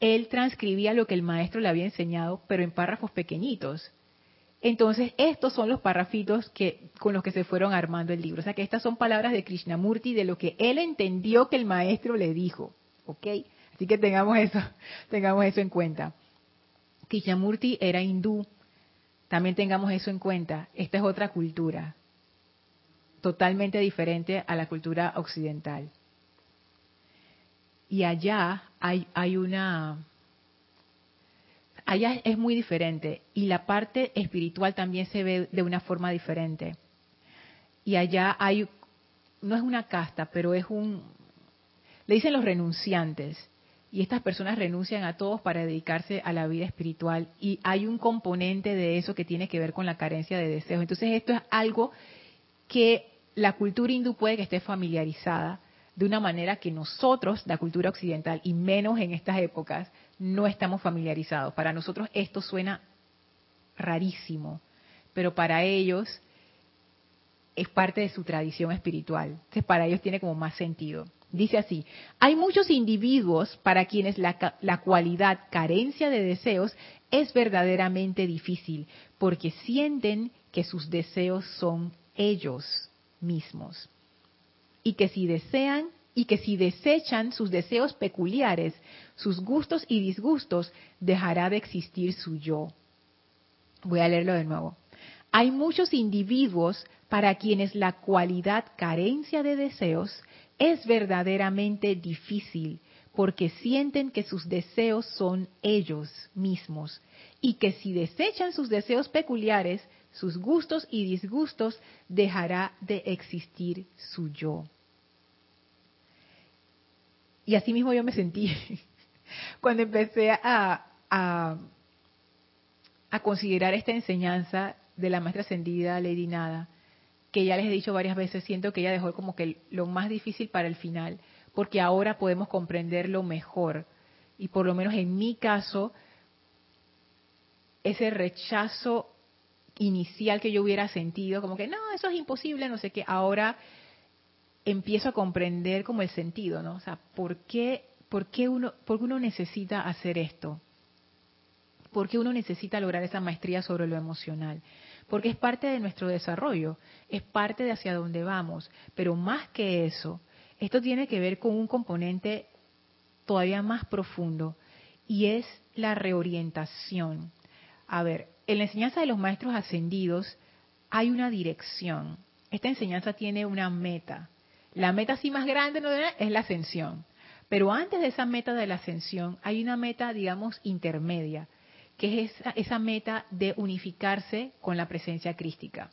él transcribía lo que el maestro le había enseñado, pero en párrafos pequeñitos. Entonces, estos son los párrafitos que, con los que se fueron armando el libro. O sea, que estas son palabras de Krishnamurti de lo que él entendió que el maestro le dijo. ¿Ok? Así que tengamos eso, tengamos eso en cuenta. Krishnamurti era hindú. También tengamos eso en cuenta. Esta es otra cultura totalmente diferente a la cultura occidental. Y allá hay, hay una... Allá es muy diferente y la parte espiritual también se ve de una forma diferente. Y allá hay, no es una casta, pero es un, le dicen los renunciantes. Y estas personas renuncian a todos para dedicarse a la vida espiritual. Y hay un componente de eso que tiene que ver con la carencia de deseos. Entonces esto es algo que la cultura hindú puede que esté familiarizada de una manera que nosotros, la cultura occidental, y menos en estas épocas, no estamos familiarizados. Para nosotros esto suena rarísimo, pero para ellos es parte de su tradición espiritual. Entonces para ellos tiene como más sentido. Dice así, hay muchos individuos para quienes la, la, cualidad carencia de deseos es verdaderamente difícil, porque sienten que sus deseos son ellos mismos. Y que si desean y que si desechan sus deseos peculiares, sus gustos y disgustos, dejará de existir su yo. Voy a leerlo de nuevo. Hay muchos individuos para quienes la cualidad carencia de deseos es verdaderamente difícil, porque sienten que sus deseos son ellos mismos, y que si desechan sus deseos peculiares, sus gustos y disgustos, dejará de existir su yo. Y así mismo yo me sentí cuando empecé a, a, considerar esta enseñanza de la maestra ascendida Lady Nada, que ya les he dicho varias veces, siento que ella dejó como que lo más difícil para el final, porque ahora podemos comprenderlo mejor. Y por lo menos en mi caso, ese rechazo inicial que yo hubiera sentido, como que no, eso es imposible, no sé qué, ahora empiezo a comprender como el sentido, ¿no? O sea, ¿por qué, por qué uno, por qué uno necesita hacer esto? ¿Por qué uno necesita lograr esa maestría sobre lo emocional? Porque es parte de nuestro desarrollo, es parte de hacia dónde vamos, pero más que eso, esto tiene que ver con un componente todavía más profundo y es la reorientación. A ver, en la enseñanza de los maestros ascendidos hay una dirección. Esta enseñanza tiene una meta. La meta así más grande es la ascensión. Pero antes de esa meta de la ascensión hay una meta, digamos, intermedia, que es esa, esa meta de unificarse con la presencia crística.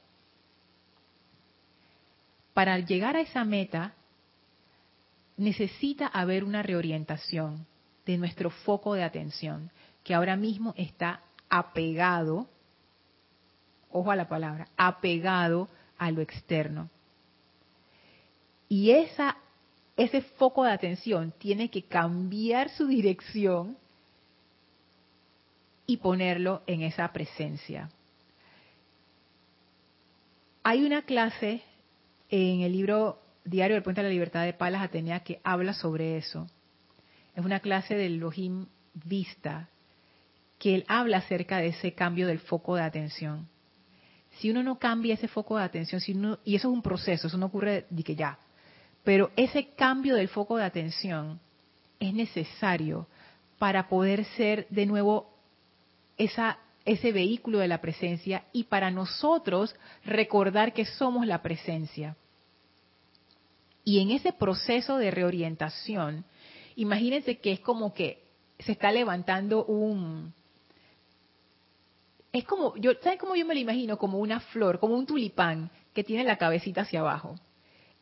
Para llegar a esa meta necesita haber una reorientación de nuestro foco de atención, que ahora mismo está apegado, ojo a la palabra, apegado a lo externo. Y esa, ese foco de atención tiene que cambiar su dirección y ponerlo en esa presencia. Hay una clase en el libro Diario del Puente de la Libertad de Palas Atenea que habla sobre eso. Es una clase del Elohim Vista, que él habla acerca de ese cambio del foco de atención. Si uno no cambia ese foco de atención, y eso es un proceso, eso no ocurre de que ya, pero ese cambio del foco de atención es necesario para poder ser de nuevo esa, ese vehículo de la presencia y para nosotros recordar que somos la presencia. Y en ese proceso de reorientación, imagínense que es como que se está levantando un, es como, yo, ¿sabes cómo yo me lo imagino? Como una flor, como un tulipán que tiene la cabecita hacia abajo.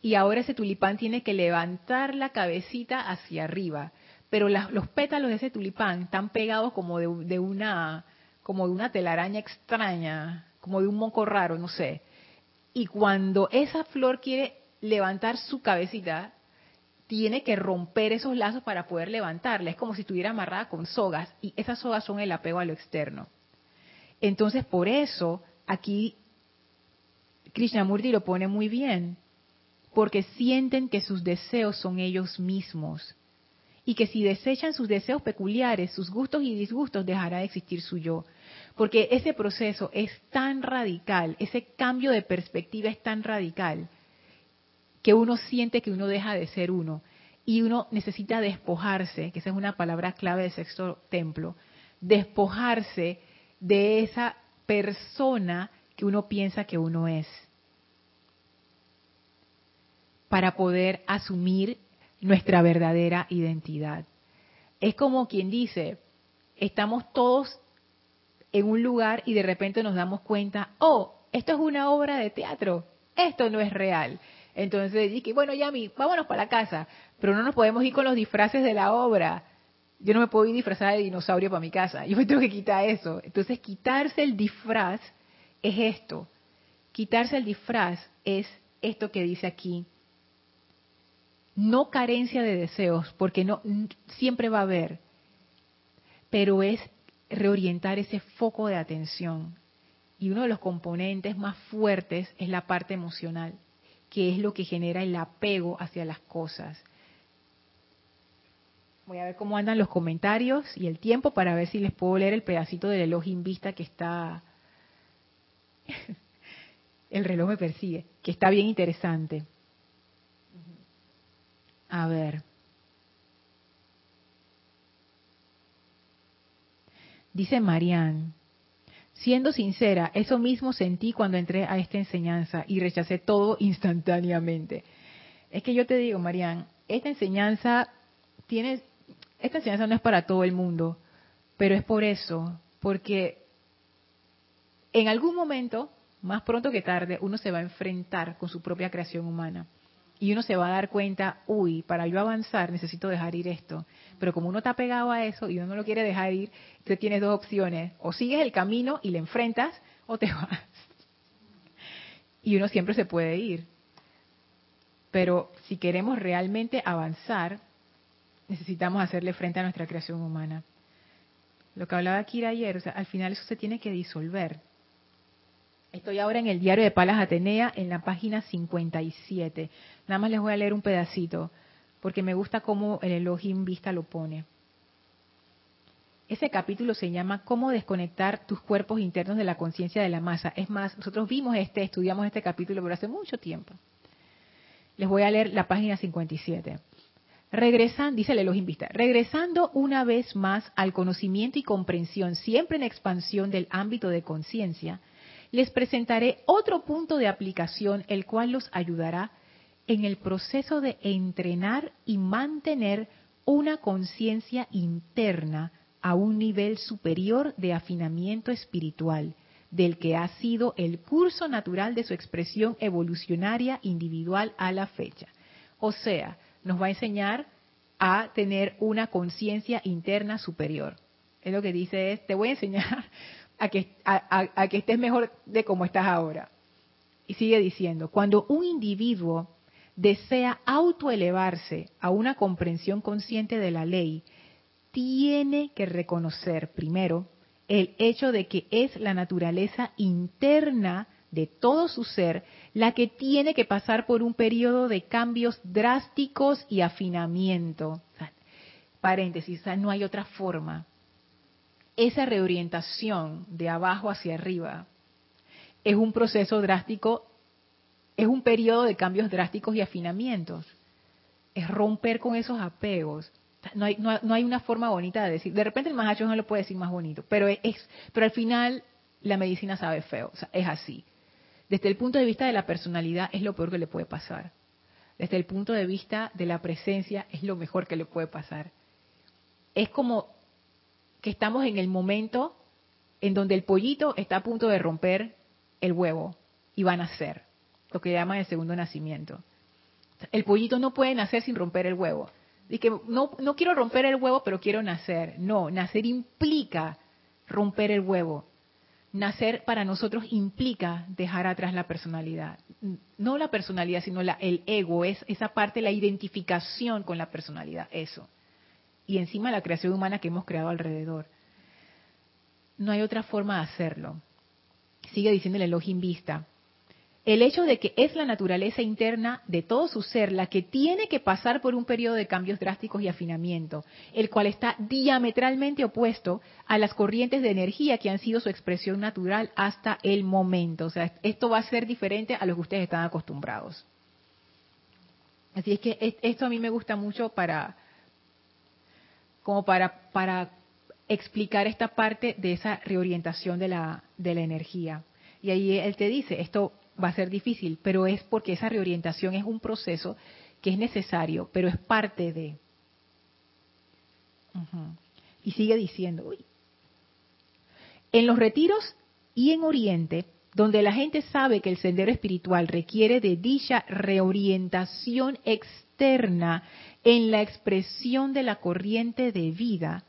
Y ahora ese tulipán tiene que levantar la cabecita hacia arriba pero los pétalos de ese tulipán están pegados como de, de, una como de una telaraña extraña, como de un moco raro, no sé. Y cuando esa flor quiere levantar su cabecita, tiene que romper esos lazos para poder levantarla. Es como si estuviera amarrada con sogas y esas sogas son el apego a lo externo. Entonces, por eso, aquí Krishnamurti lo pone muy bien, porque sienten que sus deseos son ellos mismos y que si desechan sus deseos peculiares, sus gustos y disgustos, dejará de existir su yo. Porque ese proceso es tan radical, ese cambio de perspectiva es tan radical, que uno siente que uno deja de ser uno y uno necesita despojarse, que esa es una palabra clave del sexto templo, despojarse de esa persona que uno piensa que uno es, para poder asumir nuestra verdadera identidad. Es como quien dice, estamos todos en un lugar y de repente nos damos cuenta, oh, esto es una obra de teatro, esto no es real. Entonces dije, bueno, Yami, vámonos para la casa, pero no nos podemos ir con los disfraces de la obra. Yo no me puedo ir disfrazada de dinosaurio para mi casa, yo me tengo que quitar eso. Entonces quitarse el disfraz es esto. Quitarse el disfraz es esto que dice aquí, no carencia de deseos, porque no siempre va a haber, pero es reorientar ese foco de atención. Y uno de los componentes más fuertes es la parte emocional, que es lo que genera el apego hacia las cosas. Voy a ver cómo andan los comentarios y el tiempo para ver si les puedo leer el pedacito del reloj vista que está... el reloj me persigue, que está bien interesante. A ver. Dice Marianne, siendo sincera, eso mismo sentí cuando entré a esta enseñanza y rechacé todo instantáneamente. Es que yo te digo, Marianne, esta enseñanza tiene, esta enseñanza no es para todo el mundo, pero es por eso, porque en algún momento, más pronto que tarde, uno se va a enfrentar con su propia creación humana y uno se va a dar cuenta, uy, para yo avanzar necesito dejar ir esto. Pero como uno está pegado a eso y uno no lo quiere dejar ir, entonces tienes dos opciones, o sigues el camino y le enfrentas o te vas. Y uno siempre se puede ir. Pero si queremos realmente avanzar, necesitamos hacerle frente a nuestra creación humana. Lo que hablaba Kira ayer, o sea, al final eso se tiene que disolver. Estoy ahora en el diario de Palas Atenea, en la página 57. Nada más les voy a leer un pedacito, porque me gusta cómo el Elohim Vista lo pone. Ese capítulo se llama Cómo desconectar tus cuerpos internos de la conciencia de la masa. Es más, nosotros vimos este, estudiamos este capítulo, pero hace mucho tiempo. Les voy a leer la página 57. Regresan, dice el Elohim regresando una vez más al conocimiento y comprensión, siempre en expansión del ámbito de conciencia, les presentaré otro punto de aplicación, el cual los ayudará en el proceso de entrenar y mantener una conciencia interna a un nivel superior de afinamiento espiritual, del que ha sido el curso natural de su expresión evolucionaria individual a la fecha. O sea, nos va a enseñar a tener una conciencia interna superior. Es lo que dice es, te voy a enseñar a que, a, que estés mejor de como estás ahora. Y sigue diciendo, cuando un individuo desea autoelevarse a una comprensión consciente de la ley, tiene que reconocer primero el hecho de que es la naturaleza interna de todo su ser la que tiene que pasar por un periodo de cambios drásticos y afinamiento. paréntesis, no hay otra forma esa reorientación de abajo hacia arriba es un proceso drástico, es un periodo de cambios drásticos y afinamientos. Es romper con esos apegos. No hay, no, hay una forma bonita de decir. De repente el mahacho no lo puede decir más bonito, pero es, pero al final la medicina sabe feo. es así. Desde el punto de vista de la personalidad es lo peor que le puede pasar. Desde el punto de vista de la presencia es lo mejor que le puede pasar. Es como que estamos en el momento en donde el pollito está a punto de romper el huevo y va a nacer, lo que llaman el segundo nacimiento. El pollito no puede nacer sin romper el huevo. Que no, no quiero romper el huevo, pero quiero nacer. No, nacer implica romper el huevo. Nacer para nosotros implica dejar atrás la personalidad. No la personalidad, sino el ego, es esa parte, la identificación con la personalidad, eso. Y encima la creación humana que hemos creado alrededor. No hay otra forma de hacerlo. Sigue diciendo el Elohim Vista el hecho de que es la naturaleza interna de todo su ser la que tiene que pasar por un periodo de cambios drásticos y afinamiento, el cual está diametralmente opuesto a las corrientes de energía que han sido su expresión natural hasta el momento. O sea, esto va a ser diferente a lo que ustedes están acostumbrados. Así es que esto a mí me gusta mucho para como para, para explicar esta parte de esa reorientación de la, de la energía. Y ahí él te dice, esto va a ser difícil, pero es porque esa reorientación es un proceso que es necesario, pero es parte de. Y sigue diciendo, uy. en los retiros y en Oriente, donde la gente sabe que el sendero espiritual requiere de dicha reorientación externa en la expresión de la corriente de vida,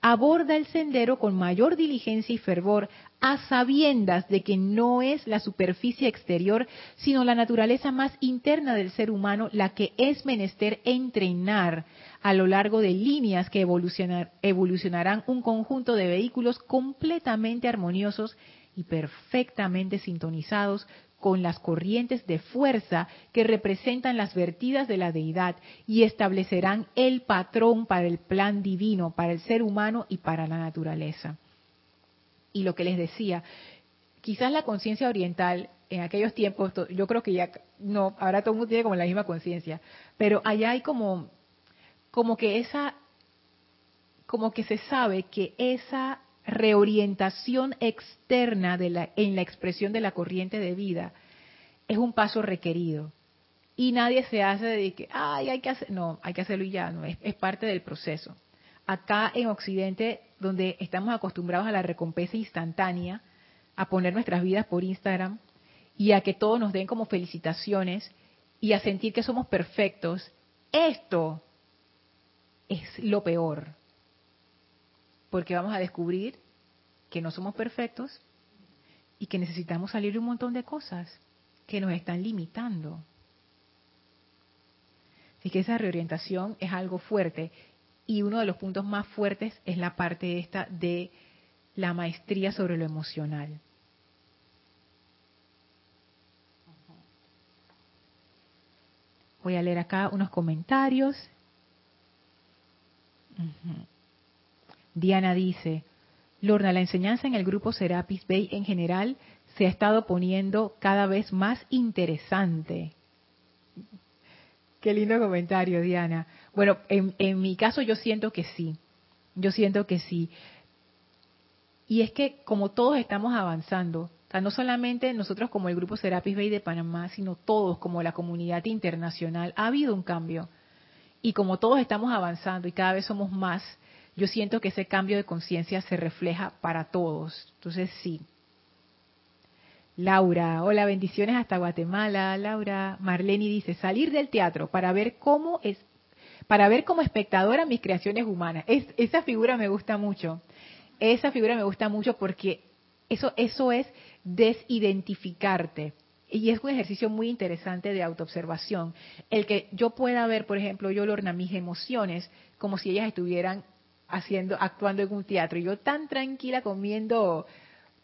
aborda el sendero con mayor diligencia y fervor, a sabiendas de que no es la superficie exterior, sino la naturaleza más interna del ser humano la que es menester entrenar a lo largo de líneas que evolucionarán un conjunto de vehículos completamente armoniosos y perfectamente sintonizados con las corrientes de fuerza que representan las vertidas de la deidad y establecerán el patrón para el plan divino, para el ser humano y para la naturaleza. Y lo que les decía, quizás la conciencia oriental en aquellos tiempos, yo creo que ya no, ahora todo el mundo tiene como la misma conciencia, pero allá hay como, como que esa, como que se sabe que esa reorientación externa de la, en la expresión de la corriente de vida es un paso requerido. Y nadie se hace de que, ay, hay que hacer, no, hay que hacerlo y ya, no, es, es parte del proceso. Acá en Occidente, donde estamos acostumbrados a la recompensa instantánea, a poner nuestras vidas por Instagram y a que todos nos den como felicitaciones y a sentir que somos perfectos, esto es lo peor porque vamos a descubrir que no somos perfectos y que necesitamos salir de un montón de cosas que nos están limitando. Así que esa reorientación es algo fuerte y uno de los puntos más fuertes es la parte esta de la maestría sobre lo emocional. Voy a leer acá unos comentarios. Diana dice, Lorna, la enseñanza en el grupo Serapis Bay en general se ha estado poniendo cada vez más interesante. Qué lindo comentario, Diana. Bueno, en, en mi caso yo siento que sí, yo siento que sí. Y es que como todos estamos avanzando, no solamente nosotros como el grupo Serapis Bay de Panamá, sino todos como la comunidad internacional, ha habido un cambio. Y como todos estamos avanzando y cada vez somos más, yo siento que ese cambio de conciencia se refleja para todos. Entonces sí. Laura, hola, bendiciones hasta Guatemala. Laura, Marleni dice, salir del teatro para ver cómo es, para ver como espectadora mis creaciones humanas. Es, esa figura me gusta mucho. Esa figura me gusta mucho porque eso, eso es desidentificarte. Y es un ejercicio muy interesante de autoobservación. El que yo pueda ver, por ejemplo, yo, Lorna, mis emociones como si ellas estuvieran haciendo, actuando en un teatro. Y yo tan tranquila comiendo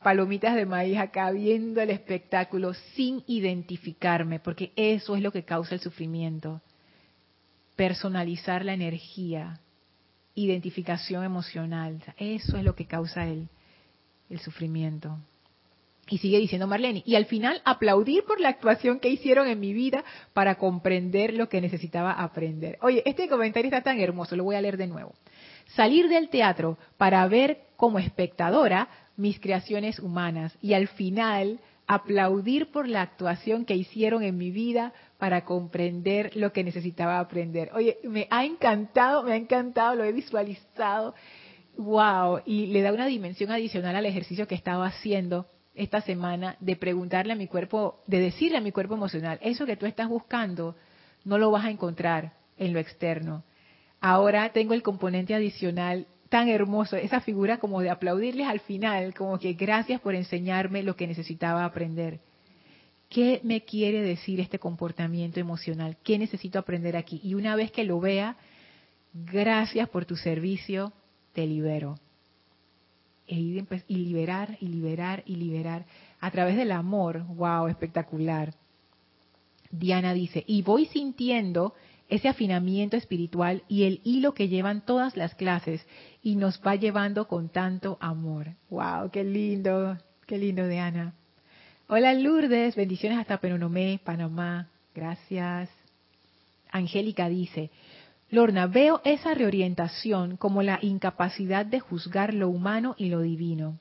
palomitas de maíz acá, viendo el espectáculo sin identificarme, porque eso es lo que causa el sufrimiento. Personalizar la energía, identificación emocional, eso es lo que causa el, el sufrimiento. Y sigue diciendo Marlene, y al final aplaudir por la actuación que hicieron en mi vida para comprender lo que necesitaba aprender. Oye, este comentario está tan hermoso, lo voy a leer de nuevo salir del teatro para ver como espectadora mis creaciones humanas y al final aplaudir por la actuación que hicieron en mi vida para comprender lo que necesitaba aprender. Oye, me ha encantado, me ha encantado, lo he visualizado. Wow, y le da una dimensión adicional al ejercicio que estaba haciendo esta semana de preguntarle a mi cuerpo, de decirle a mi cuerpo emocional, eso que tú estás buscando no lo vas a encontrar en lo externo ahora tengo el componente adicional tan hermoso, esa figura como de aplaudirles al final, como que gracias por enseñarme lo que necesitaba aprender. ¿Qué me quiere decir este comportamiento emocional? ¿Qué necesito aprender aquí? Y una vez que lo vea, gracias por tu servicio, te libero. E y liberar, y liberar, y liberar. A través del amor, wow, espectacular. Diana dice, y voy sintiendo ese afinamiento espiritual y el hilo que llevan todas las clases y nos va llevando con tanto amor. ¡Wow! ¡Qué lindo! ¡Qué lindo, Diana! Hola Lourdes, bendiciones hasta Penonomé, Panamá. Gracias. Angélica dice, Lorna, veo esa reorientación como la incapacidad de juzgar lo humano y lo divino.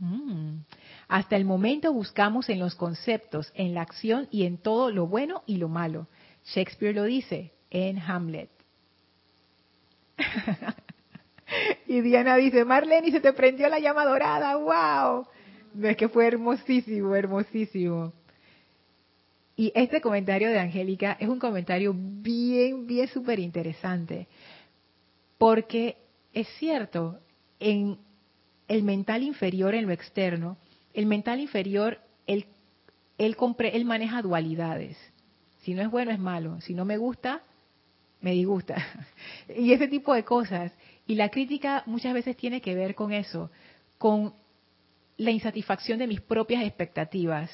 Mm. Hasta el momento buscamos en los conceptos, en la acción y en todo lo bueno y lo malo. Shakespeare lo dice en Hamlet. y Diana dice, Marlene, se te prendió la llama dorada, wow. Es que fue hermosísimo, hermosísimo. Y este comentario de Angélica es un comentario bien, bien súper interesante. Porque es cierto, en el mental inferior, en lo externo, el mental inferior, él, él, compre, él maneja dualidades. Si no es bueno, es malo. Si no me gusta, me disgusta. y ese tipo de cosas. Y la crítica muchas veces tiene que ver con eso, con la insatisfacción de mis propias expectativas.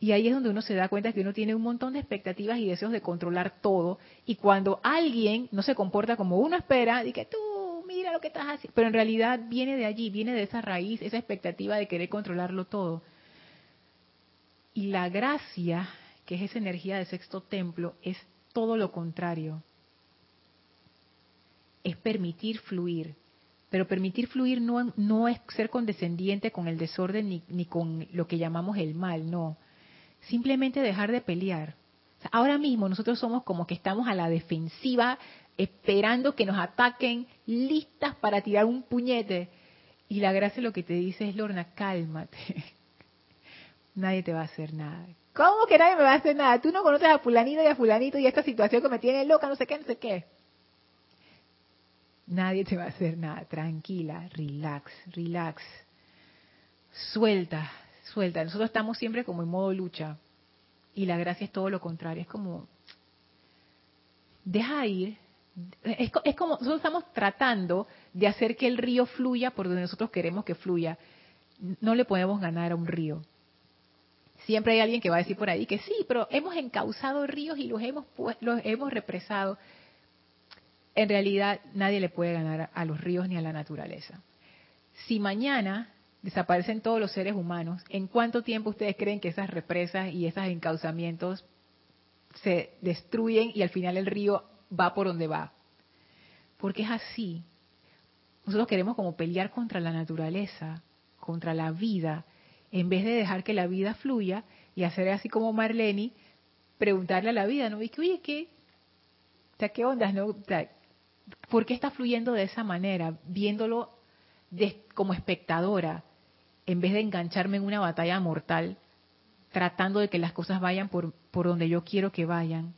Y ahí es donde uno se da cuenta que uno tiene un montón de expectativas y deseos de controlar todo. Y cuando alguien no se comporta como uno espera, dice tú, mira lo que estás haciendo. Pero en realidad viene de allí, viene de esa raíz, esa expectativa de querer controlarlo todo. Y la gracia, que es esa energía de sexto templo, es todo lo contrario. Es permitir fluir, pero permitir fluir no, no es ser condescendiente con el desorden ni, ni, con lo que llamamos el mal, no. Simplemente dejar de pelear. ahora mismo nosotros somos como que estamos a la defensiva, esperando que nos ataquen, listas para tirar un puñete. Y la gracia lo que te dice es, Lorna, cálmate. nadie te va a hacer nada. ¿Cómo que nadie me va a hacer nada? Tú no conoces a fulanito y a fulanito y esta situación que me tiene loca, no sé qué, no sé qué. Nadie te va a hacer nada. Tranquila, relax, relax. Suelta, suelta. Nosotros estamos siempre como en modo lucha. Y la gracia es todo lo contrario. Es como, deja ir. Es, es como, nosotros estamos tratando de hacer que el río fluya por donde nosotros queremos que fluya. No le podemos ganar a un río. Siempre hay alguien que va a decir por ahí que sí, pero hemos encauzado ríos y los hemos, los hemos represado en realidad nadie le puede ganar a los ríos ni a la naturaleza. Si mañana desaparecen todos los seres humanos, ¿en cuánto tiempo ustedes creen que esas represas y esos encauzamientos se destruyen y al final el río va por donde va? Porque es así. Nosotros queremos como pelear contra la naturaleza, contra la vida, en vez de dejar que la vida fluya y hacer así como Marlene, preguntarle a la vida, ¿no? Y que, oye, ¿qué? O sea, ¿qué ondas, no? ¿Por qué está fluyendo de esa manera? Viéndolo como espectadora, en vez de engancharme en una batalla mortal, tratando de que las cosas vayan por, por donde yo quiero que vayan.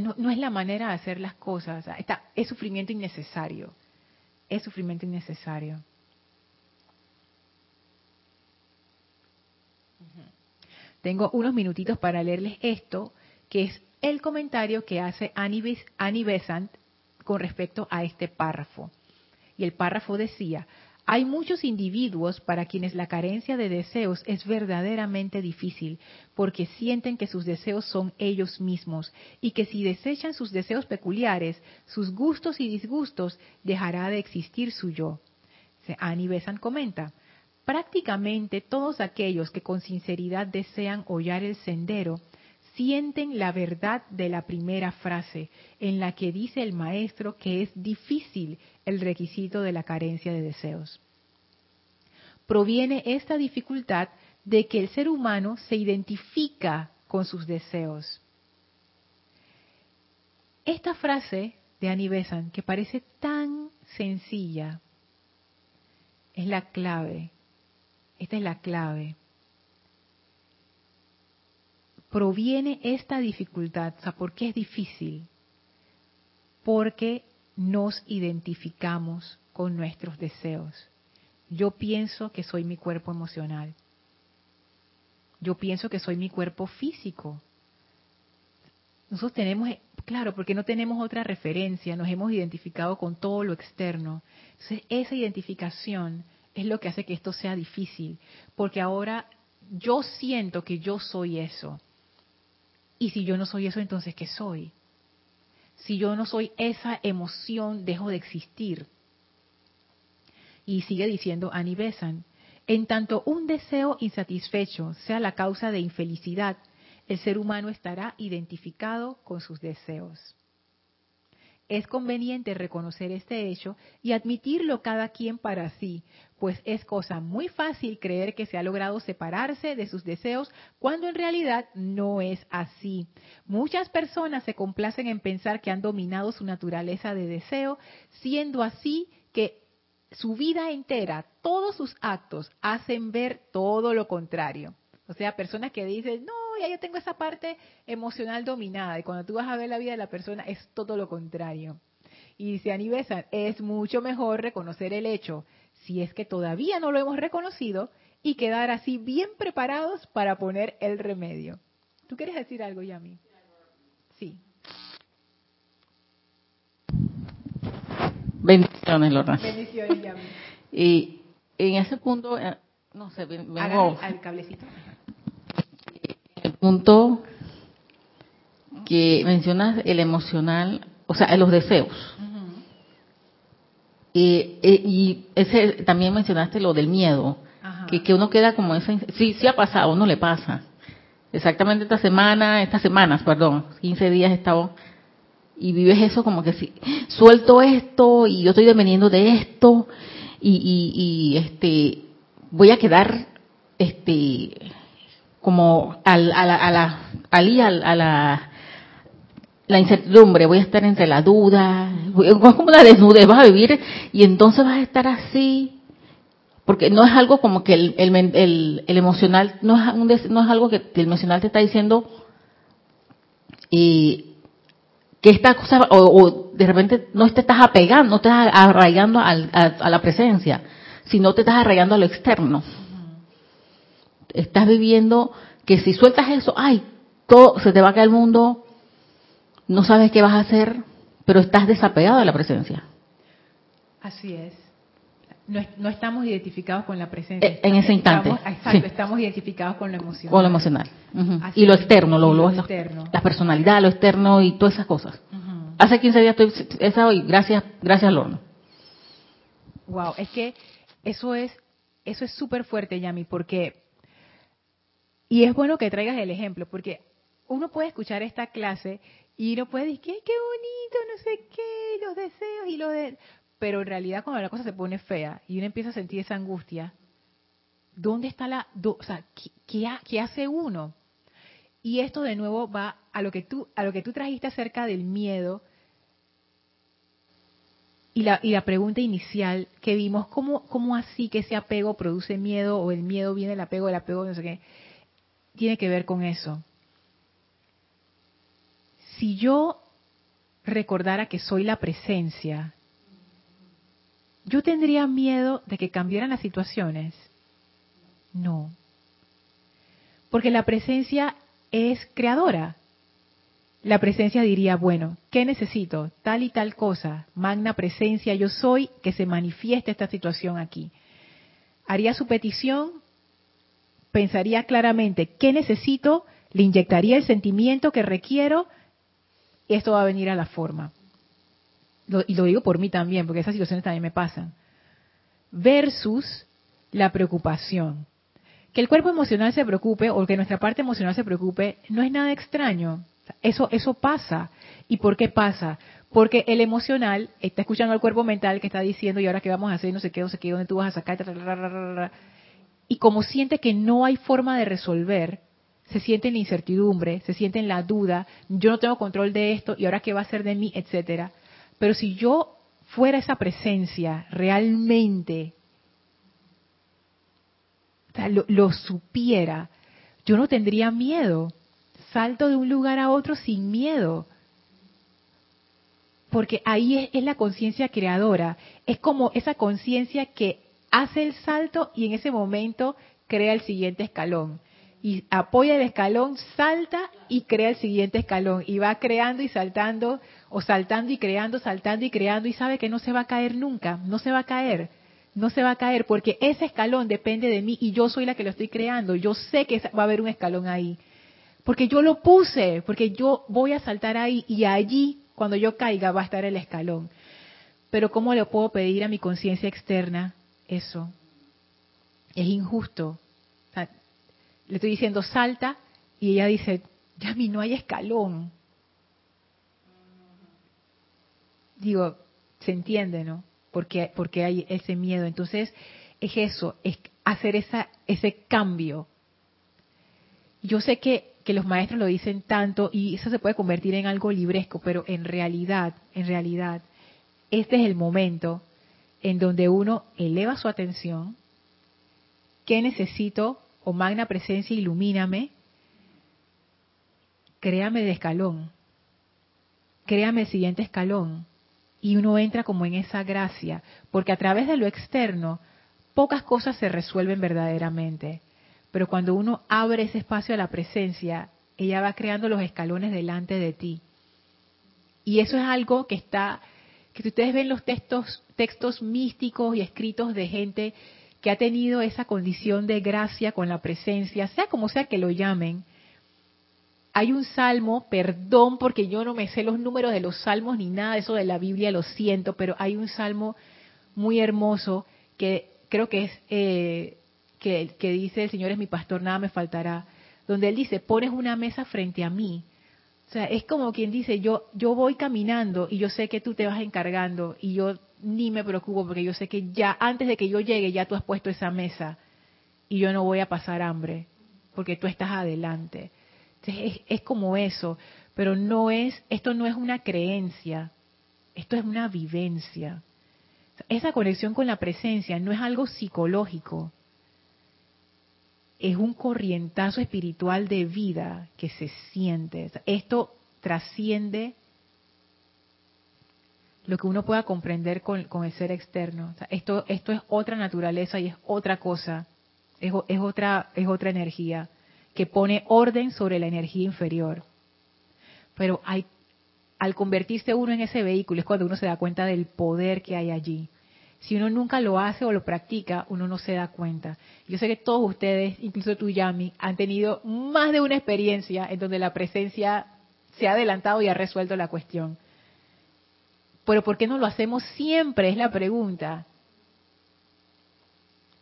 No, es la manera de hacer las cosas. es sufrimiento innecesario. Es sufrimiento innecesario. Tengo unos minutitos para leerles esto, que es el comentario que hace Annie Besant con respecto a este párrafo. Y el párrafo decía, hay muchos individuos para quienes la carencia de deseos es verdaderamente difícil, porque sienten que sus deseos son ellos mismos y que si desechan sus deseos peculiares, sus gustos y disgustos, dejará de existir su yo. Annie Besant comenta, prácticamente todos aquellos que con sinceridad desean hollar el sendero sienten la verdad de la primera frase, en la que dice el maestro que es difícil el requisito de la carencia de deseos. Proviene esta dificultad de que el ser humano se identifica con sus deseos. Esta frase de Annie Besant, que parece tan sencilla, es la clave. Esta es la clave proviene esta dificultad? O sea, ¿por qué es difícil? porque nos identificamos con nuestros deseos. Yo pienso que soy mi cuerpo emocional. Yo pienso que soy mi cuerpo físico. Nosotros tenemos, claro, porque no tenemos otra referencia, nos hemos identificado con todo lo externo. Entonces, esa identificación es lo que hace que esto sea difícil, porque ahora yo siento que yo soy eso. Y si yo no soy eso, entonces ¿qué soy? Si yo no soy esa emoción, dejo de existir. Y sigue diciendo Annie Besant, en tanto un deseo insatisfecho sea la causa de infelicidad, el ser humano estará identificado con sus deseos. Es conveniente reconocer este hecho y admitirlo cada quien para sí, pues es cosa muy fácil creer que se ha logrado separarse de sus deseos cuando en realidad no es así. Muchas personas se complacen en pensar que han dominado su naturaleza de deseo, siendo así que su vida entera, todos sus actos hacen ver todo lo contrario. O sea, personas que dicen, no, ya yo tengo esa parte emocional dominada. Y cuando tú vas a ver la vida de la persona, es todo lo contrario. Y dice Anibesan, es mucho mejor reconocer el hecho, si es que todavía no lo hemos reconocido, y quedar así bien preparados para poner el remedio. ¿Tú quieres decir algo, Yami? Sí. Bendiciones, Lorna. Bendiciones, Yami. Y en ese punto, eh, no sé, ven- vengo al cablecito. El punto que mencionas el emocional, o sea, los deseos. Y, eh, y ese también mencionaste lo del miedo, Ajá. que, que uno queda como esa, sí, sí ha pasado, a uno le pasa. Exactamente esta semana, estas semanas, perdón, 15 días he estado y vives eso como que si suelto esto y yo estoy dependiendo de esto y, y, y, este voy a quedar este como al, a la, a la, al- a la, la incertidumbre, voy a estar entre la duda, es como la desnudez, vas a vivir y entonces vas a estar así, porque no es algo como que el, el, el- el emocional, no es, un no es algo que el emocional te está diciendo y que esta cosa, o, o de repente no te estás apegando, no te estás arraigando al- a, a la presencia, sino te estás arraigando a lo externo estás viviendo que si sueltas eso, ay, todo se te va a caer el mundo, no sabes qué vas a hacer, pero estás desapegado de la presencia. Así es. No, no estamos identificados con la presencia. Eh, en ese instante, Estamos- exacto, sí. estamos identificados con lo emocional. Con lo emocional. Y lo externo, lo, Y lo lo- externo. la personalidad, lo externo y todas esas cosas. Hace 15 días estoy esa hoy, gracias, gracias Lorna. Wow, es que eso es eso es súper fuerte, Yami, porque y es bueno que traigas el ejemplo, porque uno puede escuchar esta clase y uno puede decir, "Ay, qué bonito, no sé qué, los deseos y lo de pero en realidad cuando la cosa se pone fea y uno empieza a sentir esa angustia, ¿dónde está la o sea, ¿qué, qué qué hace uno? Y esto de nuevo va a lo que tú a lo que tú trajiste acerca del miedo y la, y la pregunta inicial que vimos, ¿cómo, ¿cómo así que ese apego produce miedo o el miedo viene del apego, el apego no sé qué? Tiene que ver con eso. Si yo recordara que soy la presencia, ¿yo tendría miedo de que cambiaran las situaciones? No. Porque la presencia es creadora. La presencia diría, bueno, ¿qué necesito? Tal y tal cosa, magna presencia, yo soy, que se manifieste esta situación aquí. Haría su petición, pensaría claramente, ¿qué necesito? Le inyectaría el sentimiento que requiero y esto va a venir a la forma. Y lo digo por mí también, porque esas situaciones también me pasan. Versus la preocupación. Que el cuerpo emocional se preocupe o que nuestra parte emocional se preocupe no es nada extraño. Eso, eso pasa. ¿Y por qué pasa? Porque el emocional está escuchando al cuerpo mental que está diciendo, ¿y ahora qué vamos a hacer? No sé qué, no sé qué, ¿dónde tú vas a sacar? Y como siente que no hay forma de resolver, se siente en la incertidumbre, se siente en la duda, yo no tengo control de esto, ¿y ahora qué va a hacer de mí? Etcétera. Pero si yo fuera esa presencia realmente, lo, lo supiera, yo no tendría miedo. Salto de un lugar a otro sin miedo. porque ahí es, es la conciencia creadora. Es como esa conciencia que hace el salto y en ese momento crea el siguiente escalón. Y apoya el escalón, salta y crea el siguiente escalón. Y va creando y saltando, o saltando y creando, saltando y creando, y sabe que no se va a caer nunca, no se va a caer no se va a caer porque ese escalón depende de mí y yo soy la que lo estoy creando. Yo sé que va a haber un escalón ahí. Porque yo lo puse, porque yo voy a saltar ahí y allí, cuando yo caiga, va a estar el escalón. Pero ¿cómo le puedo pedir a mi conciencia externa eso? Es injusto. le estoy diciendo salta y ella dice, ya mi no hay escalón. Digo, se entiende, ¿no? porque, porque hay ese miedo. Entonces, es eso, es hacer esa, ese cambio. Yo sé que, que los maestros lo dicen tanto y eso se puede convertir en algo libresco, pero en realidad, en realidad, este es el momento en donde uno eleva su atención, ¿qué necesito? O magna presencia, ilumíname, créame de escalón, créame el siguiente escalón, y uno entra como en esa gracia, porque a través de lo externo pocas cosas se resuelven verdaderamente, pero cuando uno abre ese espacio a la presencia, ella va creando los escalones delante de ti. Y eso es algo que está, que si ustedes ven los textos, textos místicos y escritos de gente que ha tenido esa condición de gracia con la presencia, sea como sea que lo llamen, hay un salmo, perdón porque yo no me sé los números de los salmos ni nada de eso de la Biblia, lo siento, pero hay un salmo muy hermoso que creo que es eh, que, que dice el Señor es mi pastor, nada me faltará, donde él dice, pones una mesa frente a mí. O sea, es como quien dice, yo, yo voy caminando y yo sé que tú te vas encargando y yo ni me preocupo porque yo sé que ya antes de que yo llegue ya tú has puesto esa mesa y yo no voy a pasar hambre porque tú estás adelante es, como eso, pero no es, esto no es una creencia, esto es una vivencia. Esa conexión con la presencia no es algo psicológico, es un corrientazo espiritual de vida que se siente. Esto trasciende lo que uno pueda comprender con, el ser externo. esto, esto es otra naturaleza y es otra cosa, es, es, otra, es otra energía que pone orden sobre la energía inferior. Pero hay, al convertirse uno en ese vehículo es cuando uno se da cuenta del poder que hay allí. Si uno nunca lo hace o lo practica, uno no se da cuenta. Yo sé que todos ustedes, incluso tú, Yami, han tenido más de una experiencia en donde la presencia se ha adelantado y ha resuelto la cuestión. Pero ¿por qué no lo hacemos siempre? Es la pregunta.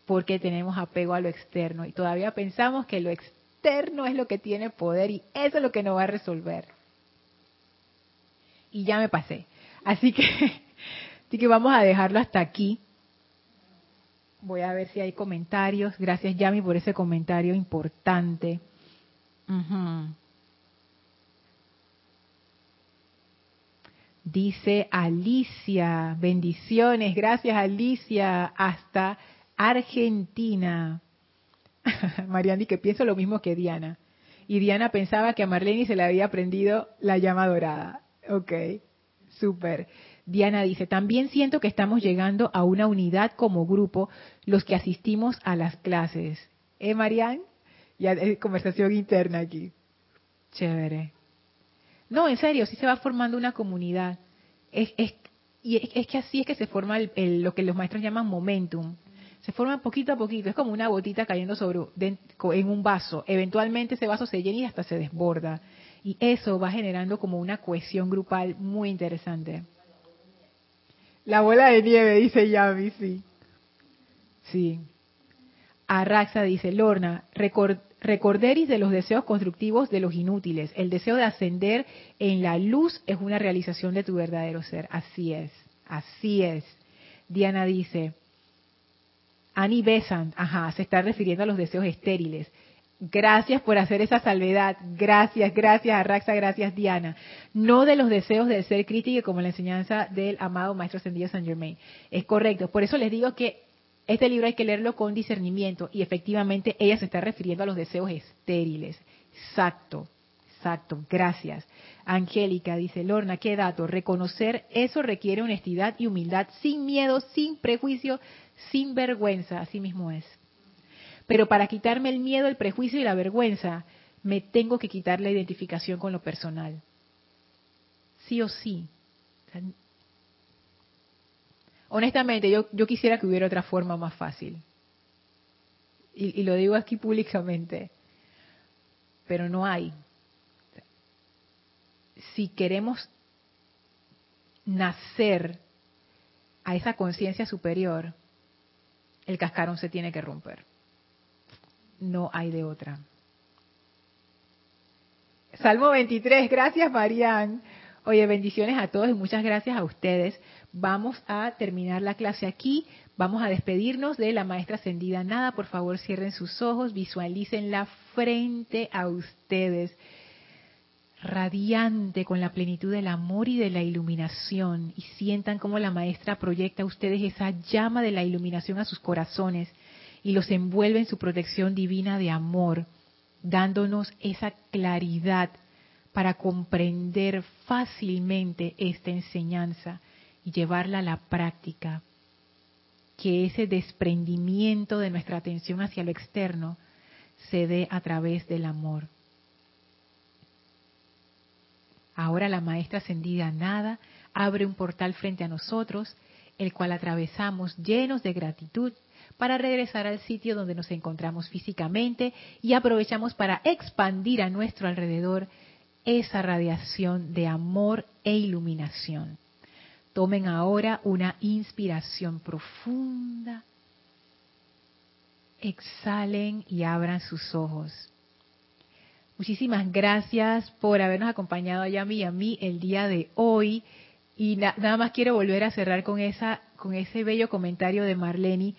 Porque tenemos apego a lo externo y todavía pensamos que lo externo es lo que tiene poder y eso es lo que nos va a resolver. Y ya me pasé. Así que, así que vamos a dejarlo hasta aquí. Voy a ver si hay comentarios. Gracias, Yami, por ese comentario importante. Dice Alicia, bendiciones, gracias Alicia, hasta Argentina. Mariani, que pienso lo mismo que Diana. Y Diana pensaba que a Marlene se le había aprendido la llama dorada. Ok, súper. Diana dice, también siento que estamos llegando a una unidad como grupo los que asistimos a las clases. ¿Eh, Marian? Ya es conversación interna aquí. Chévere. No, en serio, sí se va formando una comunidad. Es, es, y es, que así es que se forma lo que los maestros llaman momentum se forma poquito a poquito, es como una gotita cayendo sobre en un vaso. Eventualmente ese vaso se llena y hasta se desborda. Y eso va generando como una cohesión grupal muy interesante. La bola de nieve, dice Yami, sí. Sí. Arraxa dice, Lorna, recorderis de los deseos constructivos de los inútiles. El deseo de ascender en la luz es una realización de tu verdadero ser. Así es, así es. Diana dice, Annie Besant, ajá, se está refiriendo a los deseos estériles. Gracias por hacer esa salvedad. Gracias, gracias Arraxa, gracias Diana. No de los deseos del ser crítico como la enseñanza del amado Maestro Ascendido San Germain. Es correcto. Por eso les digo que este libro hay que leerlo con discernimiento y efectivamente ella se está refiriendo a los deseos estériles. Exacto, Exacto, gracias. Angélica dice, Lorna, qué dato. Reconocer eso requiere honestidad y humildad, sin miedo, sin prejuicio, sin vergüenza. Así mismo es. Pero para quitarme el miedo, el prejuicio y la vergüenza, me tengo que quitar la identificación con lo personal. Sí o sí. honestamente, yo, quisiera que hubiera otra forma más fácil. Y lo digo aquí públicamente. Pero no hay. Si queremos nacer a esa conciencia superior, el cascarón se tiene que romper no hay de otra. Salmo 23, gracias Marian. Oye, bendiciones a todos y muchas gracias a ustedes. Vamos a terminar la clase aquí. Vamos a despedirnos de la maestra ascendida Nada. Por favor, cierren sus ojos, visualicen la frente a ustedes, radiante con la plenitud del amor y de la iluminación. Y sientan cómo la maestra proyecta a ustedes esa llama de la iluminación a sus corazones y los envuelve en su protección divina de amor, dándonos esa claridad para comprender fácilmente esta enseñanza y llevarla a la práctica. Que ese desprendimiento de nuestra atención hacia lo externo se dé a través del amor. Ahora la maestra ascendida nada abre un portal frente a nosotros, el cual atravesamos llenos de gratitud para regresar al sitio donde nos encontramos físicamente y aprovechamos para expandir a nuestro alrededor esa radiación de amor e iluminación. Tomen ahora una inspiración profunda. Exhalen y abran sus ojos. Muchísimas gracias por habernos acompañado a mí y a mí el día de hoy. Y nada más quiero volver a cerrar con esa, con ese bello comentario de Marlene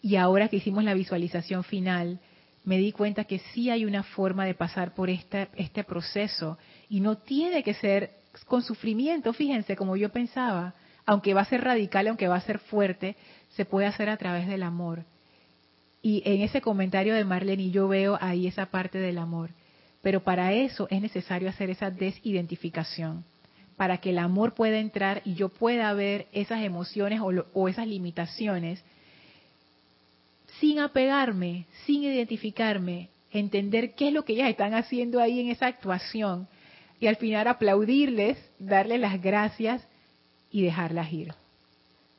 y ahora que hicimos la visualización final, me di cuenta que sí hay una forma de pasar por este, proceso y no tiene que ser con sufrimiento, fíjense, como yo pensaba, aunque va a ser radical, aunque va a ser fuerte, se puede hacer a través del amor. Y en ese comentario de Marlene yo veo ahí esa parte del amor. Pero para eso es necesario hacer esa desidentificación, para que el amor pueda entrar y yo pueda ver esas emociones o, o esas limitaciones sin apegarme, sin identificarme, entender qué es lo que ellas están haciendo ahí en esa actuación y al final aplaudirles, darles las gracias y dejarlas ir.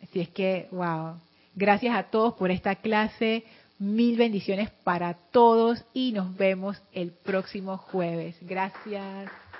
Así es que, wow, gracias a todos por esta clase, mil bendiciones para todos y nos vemos el próximo jueves. Gracias.